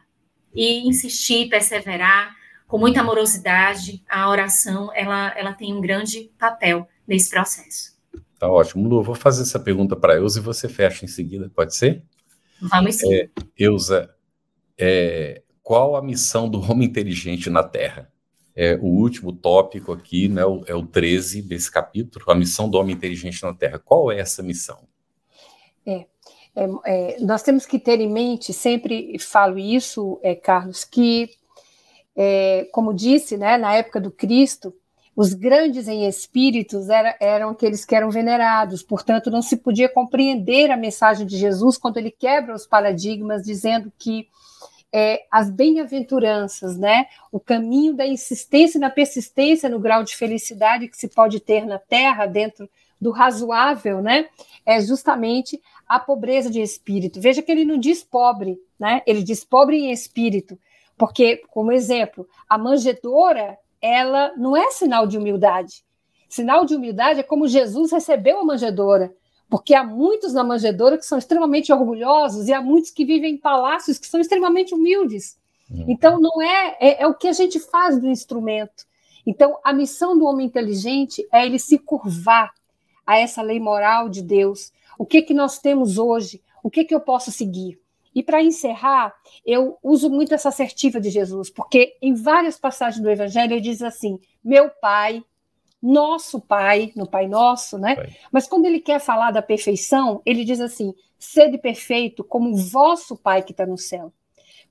B: E insistir, perseverar, com muita amorosidade, a oração, ela, ela tem um grande papel nesse processo.
A: Tá ótimo. Lu, vou fazer essa pergunta para a Eusa e você fecha em seguida, pode ser?
B: Vamos sim.
A: É, Eusa, é, qual a missão do homem inteligente na Terra? É, o último tópico aqui, né, é o 13 desse capítulo, a missão do homem inteligente na Terra. Qual é essa missão?
C: É, é, é nós temos que ter em mente, sempre falo isso, é, Carlos, que, é, como disse, né, na época do Cristo, os grandes em espíritos era, eram aqueles que eram venerados, portanto, não se podia compreender a mensagem de Jesus quando ele quebra os paradigmas, dizendo que é, as bem-aventuranças, né? O caminho da insistência e da persistência no grau de felicidade que se pode ter na Terra, dentro do razoável, né? É justamente a pobreza de espírito. Veja que ele não diz pobre, né? Ele diz pobre em espírito, porque, como exemplo, a manjedora, ela não é sinal de humildade. Sinal de humildade é como Jesus recebeu a manjedora porque há muitos na manjedoura que são extremamente orgulhosos e há muitos que vivem em palácios que são extremamente humildes. Uhum. Então, não é, é, é o que a gente faz do instrumento. Então, a missão do homem inteligente é ele se curvar a essa lei moral de Deus. O que que nós temos hoje? O que que eu posso seguir? E para encerrar, eu uso muito essa assertiva de Jesus, porque em várias passagens do Evangelho ele diz assim: Meu Pai, nosso Pai, no Pai Nosso, né? Pai. Mas quando ele quer falar da perfeição, ele diz assim: sede perfeito como o vosso Pai que está no céu.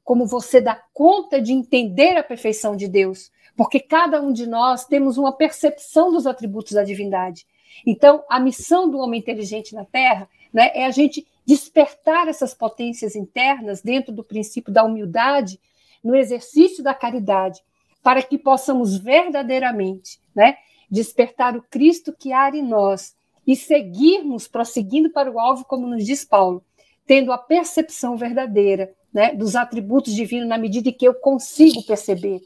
C: Como você dá conta de entender a perfeição de Deus, porque cada um de nós temos uma percepção dos atributos da divindade. Então, a missão do homem inteligente na Terra né, é a gente despertar essas potências internas dentro do princípio da humildade, no exercício da caridade, para que possamos verdadeiramente né, despertar o Cristo que há em nós e seguirmos prosseguindo para o alvo, como nos diz Paulo, tendo a percepção verdadeira né, dos atributos divinos na medida em que eu consigo perceber.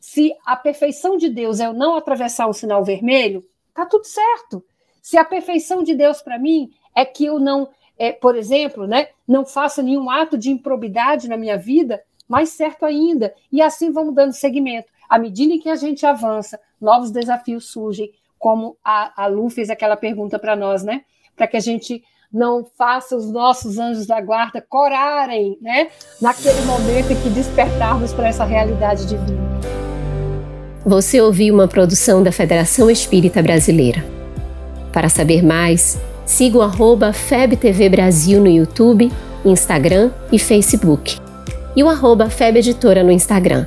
C: Se a perfeição de Deus é eu não atravessar o sinal vermelho, tá tudo certo. Se a perfeição de Deus para mim é que eu não, é, por exemplo, né, não faça nenhum ato de improbidade na minha vida, mais certo ainda. E assim vamos dando seguimento. À medida em que a gente avança, novos desafios surgem, como a, a Lu fez aquela pergunta para nós, né? Para que a gente não faça os nossos anjos da guarda corarem, né? Naquele momento em que despertarmos para essa realidade divina.
B: Você ouviu uma produção da Federação Espírita Brasileira. Para saber mais, siga o FebTV Brasil no YouTube, Instagram e Facebook. E o arroba no Instagram.